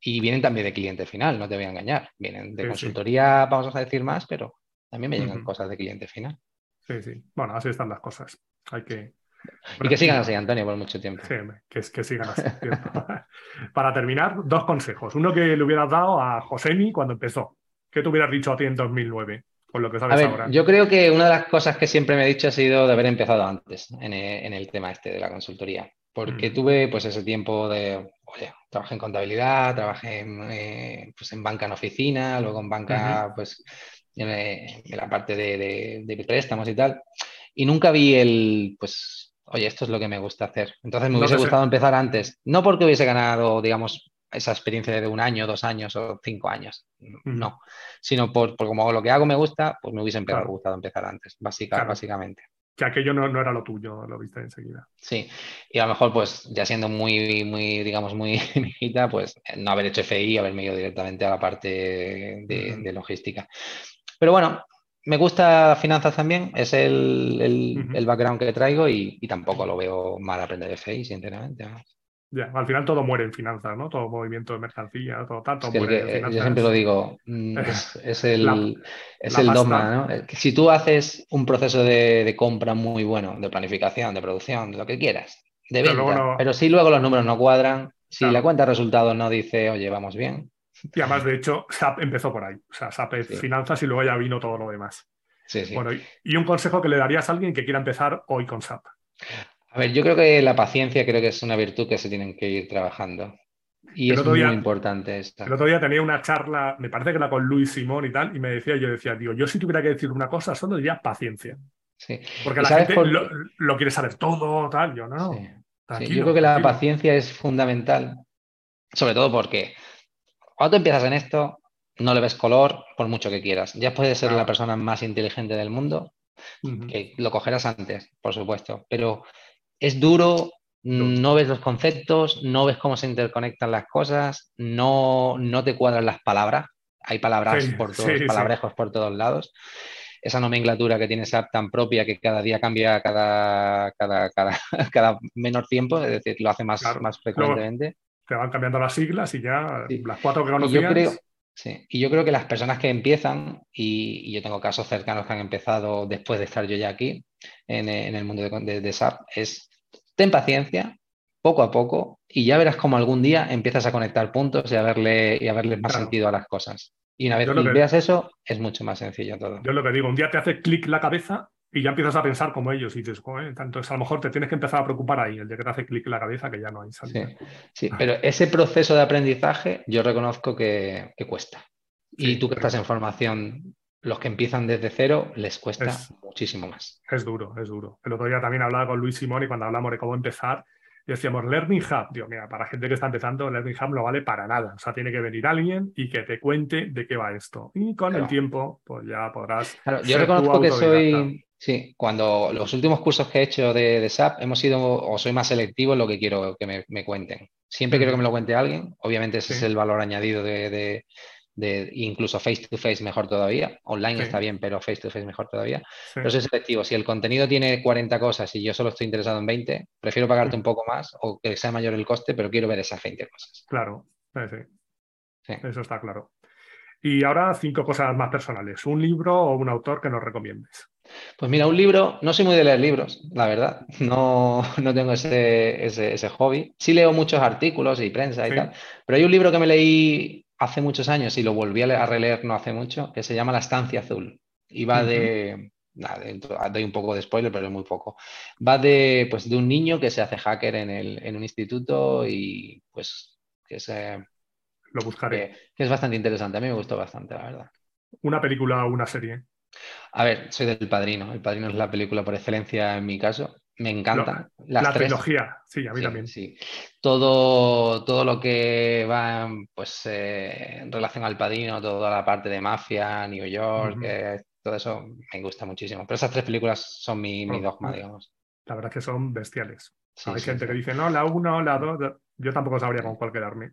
Y vienen también de cliente final, no te voy a engañar. Vienen de consultoría, vamos a decir más, pero también me llegan cosas de cliente final. Sí, sí. Bueno, así están las cosas. Hay que. Y que sigan así, Antonio, por mucho tiempo. Sí, que, que sigan así. Para terminar, dos consejos. Uno que le hubieras dado a Josemi cuando empezó. ¿Qué te hubieras dicho a ti en 2009? Con lo que sabes ahora. Yo creo que una de las cosas que siempre me he dicho ha sido de haber empezado antes en el, tema este de la consultoría. Porque mm. tuve pues ese tiempo de, oye, trabajé en contabilidad, trabajé en, eh, pues, en banca en oficina, luego en banca, pues en, la parte de, de, préstamos y tal. Y nunca vi el, pues, oye, esto es lo que me gusta hacer. Entonces me hubiese gustado empezar antes. No porque hubiese ganado, digamos, esa experiencia de un año, dos años o cinco años. No, sino por, como lo que hago me gusta, pues me hubiese gustado empezar antes, básicamente que aquello no, era lo tuyo, lo viste enseguida. Sí, y a lo mejor, pues ya siendo muy, muy, digamos, muy mijita, pues no haber hecho FI, haberme ido directamente a la parte de, logística. Pero bueno, me gusta finanzas también, es el, background que traigo y, tampoco lo veo mal aprender FI, sinceramente. Ya, al final todo muere en finanzas, ¿no? Todo movimiento de mercancía, todo tanto muere en finanzas. Yo siempre lo digo, mm, es, el, es el dogma, ¿no? Eh, si tú haces un proceso de, compra muy bueno, de planificación, de producción, de lo que quieras, de venta, pero, si luego los números no cuadran, si la cuenta de resultados no dice, oye, vamos bien. Y además, de hecho, SAP empezó por ahí. O sea, SAP es finanzas y luego ya vino todo lo demás. Sí, sí. Bueno, y un consejo que le darías a alguien que quiera empezar hoy con SAP. A ver, yo creo que la paciencia creo que es una virtud que se tienen que ir trabajando. Y es muy importante esta. El otro día tenía una charla, me parece que era con Luis Simón y tal, y me decía, yo decía, digo, yo si tuviera que decir una cosa, solo diría paciencia. Sí. Porque la gente lo, quiere saber todo, tal, yo no. yo creo que la paciencia es fundamental, sobre todo porque cuando tú empiezas en esto, no le ves color por mucho que quieras. Ya puedes ser la persona más inteligente del mundo, que lo cogerás antes, por supuesto, pero es duro, no ves los conceptos, no ves cómo se interconectan las cosas, no, no te cuadran las palabras. Hay palabras por todos, palabrejos por todos lados. Esa nomenclatura que tiene SAP tan propia que cada día cambia cada, cada, cada, menor tiempo, es decir, lo hace más, más frecuentemente. Te van cambiando las siglas y ya las cuatro que conocías... yo creo, Sí, y yo creo que las personas que empiezan, y, yo tengo casos cercanos que han empezado después de estar yo ya aquí en, el mundo de, de, SAP, es ten paciencia, poco a poco, y ya verás como algún día empiezas a conectar puntos y a verle, y a verle más sentido a las cosas. Y una vez que veas eso, es mucho más sencillo todo. Yo lo que digo, un día te hace clic la cabeza y ya empiezas a pensar como ellos y dices, entonces a lo mejor te tienes que empezar a preocupar ahí, el día que te hace clic la cabeza, que ya no hay salida. Sí, pero ese proceso de aprendizaje yo reconozco que, cuesta. y tú que estás en formación, los que empiezan desde cero, les cuesta muchísimo más. Es duro, es duro. El otro día también hablaba con Luis Simón y cuando hablamos de cómo empezar, decíamos Learning Hub. Digo, mira, para gente que está empezando, Learning Hub no vale para nada. O sea, tiene que venir alguien y que te cuente de qué va esto. Y con el tiempo, pues ya podrás. Claro, yo reconozco que soy, Sí, cuando los últimos cursos que he hecho de, SAP hemos sido, o soy más selectivo en lo que quiero que me, cuenten. Siempre quiero que me lo cuente alguien. Obviamente ese es el valor añadido de, incluso face to face mejor todavía. Online está bien, pero face to face mejor todavía. Pero soy selectivo. Si el contenido tiene 40 cosas y yo solo estoy interesado en 20, prefiero pagarte un poco más o que sea mayor el coste, pero quiero ver esas 20 cosas. Claro, sí. Eso está claro. Y ahora cinco cosas más personales. Un libro o un autor que nos recomiendes. Pues mira, un libro, no soy muy de leer libros, la verdad, no, no tengo ese, ese, hobby. Sí leo muchos artículos y prensa y tal, pero hay un libro que me leí hace muchos años y lo volví a, releer no hace mucho, que se llama La Estancia Azul. Y va de, nada, doy un poco de spoiler, pero es muy poco. Va de, pues, de un niño que se hace hacker en, el, en un instituto y pues que se... Lo buscaré. que es bastante interesante, a mí me gustó bastante, la verdad. ¿Una película o una serie? A ver, soy del Padrino. El Padrino es la película por excelencia en mi caso. Me encanta. la trilogía, sí, a mí también. Sí. Todo, todo lo que va pues, eh, en relación al Padrino, toda la parte de mafia, New York, eh, todo eso me gusta muchísimo. Pero esas tres películas son mi, dogma, digamos. La verdad es que son bestiales. Hay gente que dice, no, la uno, la dos. Yo tampoco sabría con cuál quedarme.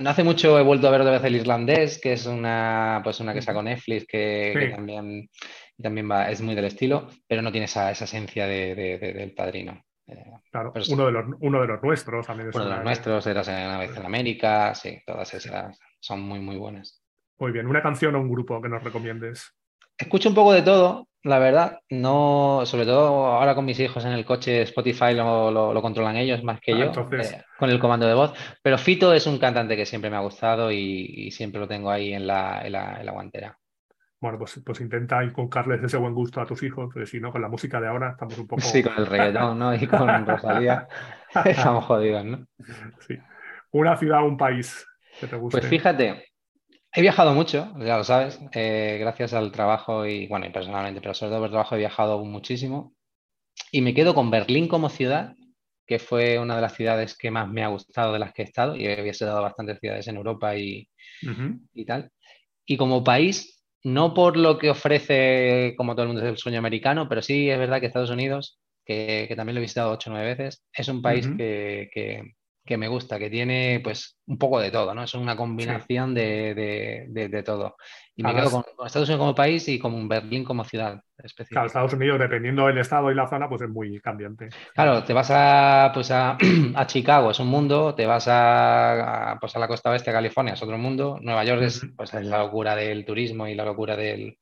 No hace mucho he vuelto a ver otra vez el irlandés, que es una, pues una que con Netflix, que, también, también va, es muy del estilo, pero no tiene esa, esencia del padrino. claro, uno, de los, uno de los nuestros también. uno de los nuestros, eras en una vez en América, sí, todas esas son muy, muy buenas. Muy bien, ¿una canción o un grupo que nos recomiendes? Escucho un poco de todo, la verdad. No, sobre todo ahora con mis hijos en el coche, Spotify lo, controlan ellos más que ah, yo, eh, con el comando de voz. Pero Fito es un cantante que siempre me ha gustado y, siempre lo tengo ahí en la, en la, guantera. Bueno, pues, pues intenta inculcarles ese buen gusto a tus hijos, porque si no, con la música de ahora estamos un poco. Sí, con el reggaetón, ¿no? Y con Rosalía estamos jodidos, ¿no? Sí. Una ciudad, un país que te guste. Pues fíjate, He viajado mucho, ya lo sabes, eh, gracias al trabajo y, bueno, y personalmente, pero sobre todo por trabajo he viajado muchísimo. Y me quedo con Berlín como ciudad, que fue una de las ciudades que más me ha gustado de las que he estado, y he visitado bastantes ciudades en Europa y, y tal. Y como país, no por lo que ofrece, como todo el mundo es el sueño americano, pero sí es verdad que Estados Unidos, que, también lo he visitado ocho o nueve veces, es un país que, que me gusta, que tiene pues un poco de todo, ¿no? Es una combinación de, de, todo. Y me quedo con, Estados Unidos como país y con Berlín como ciudad específica. Claro, Estados Unidos, dependiendo del estado y la zona, pues es muy cambiante. Claro, te vas a, pues a, Chicago, es un mundo, te vas a, pues a la costa oeste de California, es otro mundo, Nueva York es, pues, la locura del turismo y la locura de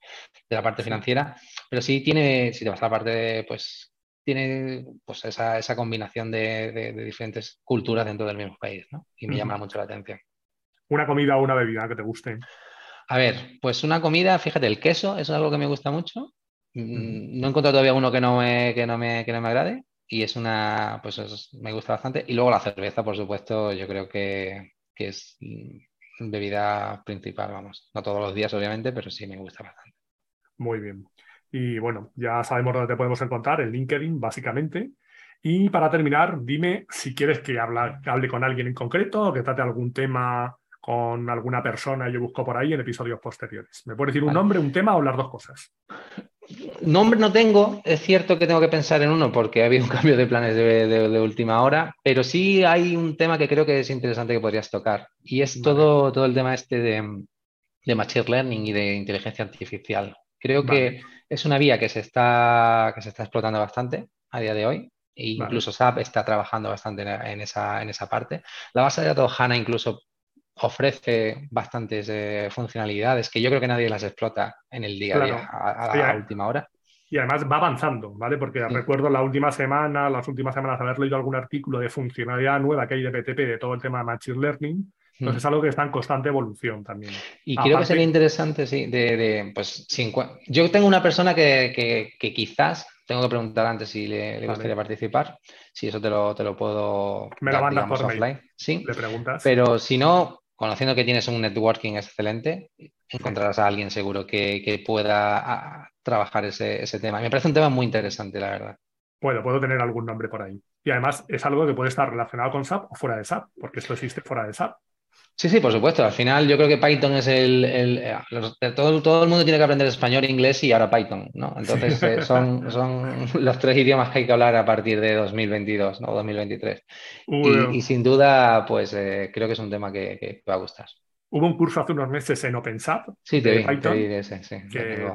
la parte financiera, pero sí tiene, si te vas a la parte de, pues tiene pues esa, esa combinación de, diferentes culturas dentro del mismo país, ¿no? Y me llama mucho la atención. ¿Una comida o una bebida que te guste? A ver, pues una comida, fíjate, el queso es algo que me gusta mucho. Mm, no he encontrado todavía uno que no me, que no me, que no me agrade y es una, pues me gusta bastante. Y luego la cerveza, por supuesto, yo creo que, que es mm, bebida principal, vamos. No todos los días, obviamente, pero sí me gusta bastante. Muy bien. Y bueno, ya sabemos dónde te podemos encontrar, en LinkedIn, básicamente. Y para terminar, dime si quieres que hable con alguien en concreto o que trate algún tema con alguna persona, yo busco por ahí en episodios posteriores. ¿Me puedes decir un nombre, un tema o las dos cosas? Nombre no tengo, es cierto que tengo que pensar en uno porque ha habido un cambio de planes de, última hora, pero sí hay un tema que creo que es interesante que podrías tocar y es todo, todo el tema este de, de Machine Learning y de inteligencia artificial. Creo que es una vía que se, está, que se está explotando bastante a día de hoy. E incluso SAP está trabajando bastante en esa, en esa parte. La base de datos HANA incluso ofrece bastantes eh, funcionalidades que yo creo que nadie las explota en el día a día, a, la última hora. Y además va avanzando, ¿vale? Porque recuerdo la última semana, las últimas semanas, haber leído algún artículo de funcionalidad nueva que hay de BTP de todo el tema de Machine Learning, entonces es algo que está en constante evolución también. Y creo que sería interesante, sí, de, pues, yo tengo una persona que, quizás, tengo que preguntar antes si le, gustaría participar, si eso te lo, te lo puedo... Me lo mandas por offline. Sí, le preguntas. Pero si no, conociendo que tienes un networking excelente, encontrarás a alguien seguro que, pueda trabajar ese, ese tema. Me parece un tema muy interesante, la verdad. Puedo, puedo tener algún nombre por ahí. Y además es algo que puede estar relacionado con SAP o fuera de SAP, porque esto existe fuera de SAP. Sí, sí, por supuesto. Al final yo creo que Python es el... eh, todo, todo, el mundo tiene que aprender español, inglés y ahora Python, ¿no? Entonces eh, son, son los tres idiomas que hay que hablar a partir de 2022, ¿no? 2023. Y, y, sin duda, pues eh, creo que es un tema que, que va a gustar. Hubo un curso hace unos meses en OpenSAP. Sí, te vi, Python, ese, sí, que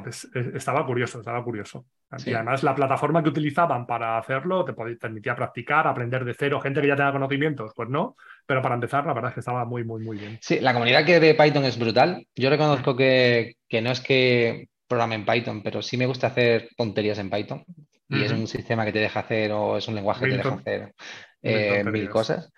estaba curioso, estaba curioso. Y además la plataforma que utilizaban para hacerlo te permitía practicar, aprender de cero, gente que ya tenga conocimientos, pues no, pero para empezar la verdad es que estaba muy, muy, muy bien. Sí, la comunidad que de Python es brutal. Yo reconozco que, no es que programe en Python, pero sí me gusta hacer tonterías en Python. Y es un sistema que te deja hacer o es un lenguaje que te deja hacer eh, mil cosas.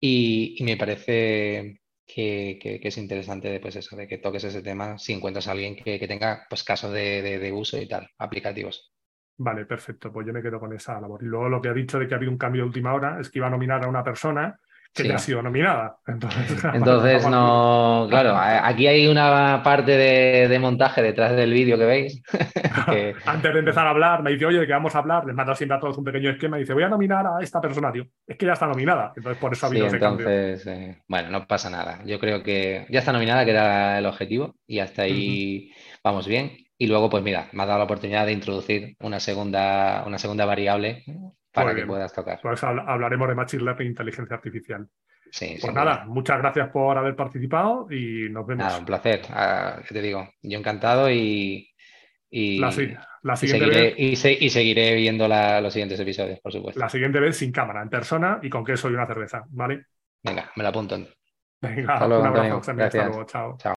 y me parece que, es interesante pues eso, de que toques ese tema si encuentras a alguien que, tenga pues, casos de, uso y tal, aplicativos. Vale, perfecto. Pues yo me quedo con esa labor. Y luego lo que ha dicho de que ha habido un cambio de última hora es que iba a nominar a una persona que ya ha sido nominada. Entonces, no, claro, aquí hay una parte de, montaje detrás del vídeo que veis. Antes de empezar a hablar, me dice, oye, ¿de qué vamos a hablar? Les mando siempre a todos un pequeño esquema y dice, voy a nominar a esta persona, tío. Es que ya está nominada. Entonces, por eso ha habido ese entonces, eh, bueno, no pasa nada. Yo creo que ya está nominada, que era el objetivo, y hasta ahí vamos bien. Y luego, pues mira, me ha dado la oportunidad de introducir una segunda, una segunda variable para que puedas tocar. Pues hablaremos de Machine Learning e inteligencia artificial. Sí, pues nada, muchas gracias por haber participado y nos vemos. Nada, un placer. Ah, te digo, yo encantado y, Y, La, la y siguiente seguiré, vez, y se- y seguiré viendo la- los siguientes episodios, por supuesto. la siguiente vez sin cámara, en persona y con queso y una cerveza, ¿vale? Venga, me la apunto. Venga, Hasta luego, un abrazo, Antonio. Miguel, hasta Gracias. luego, chao. Chao.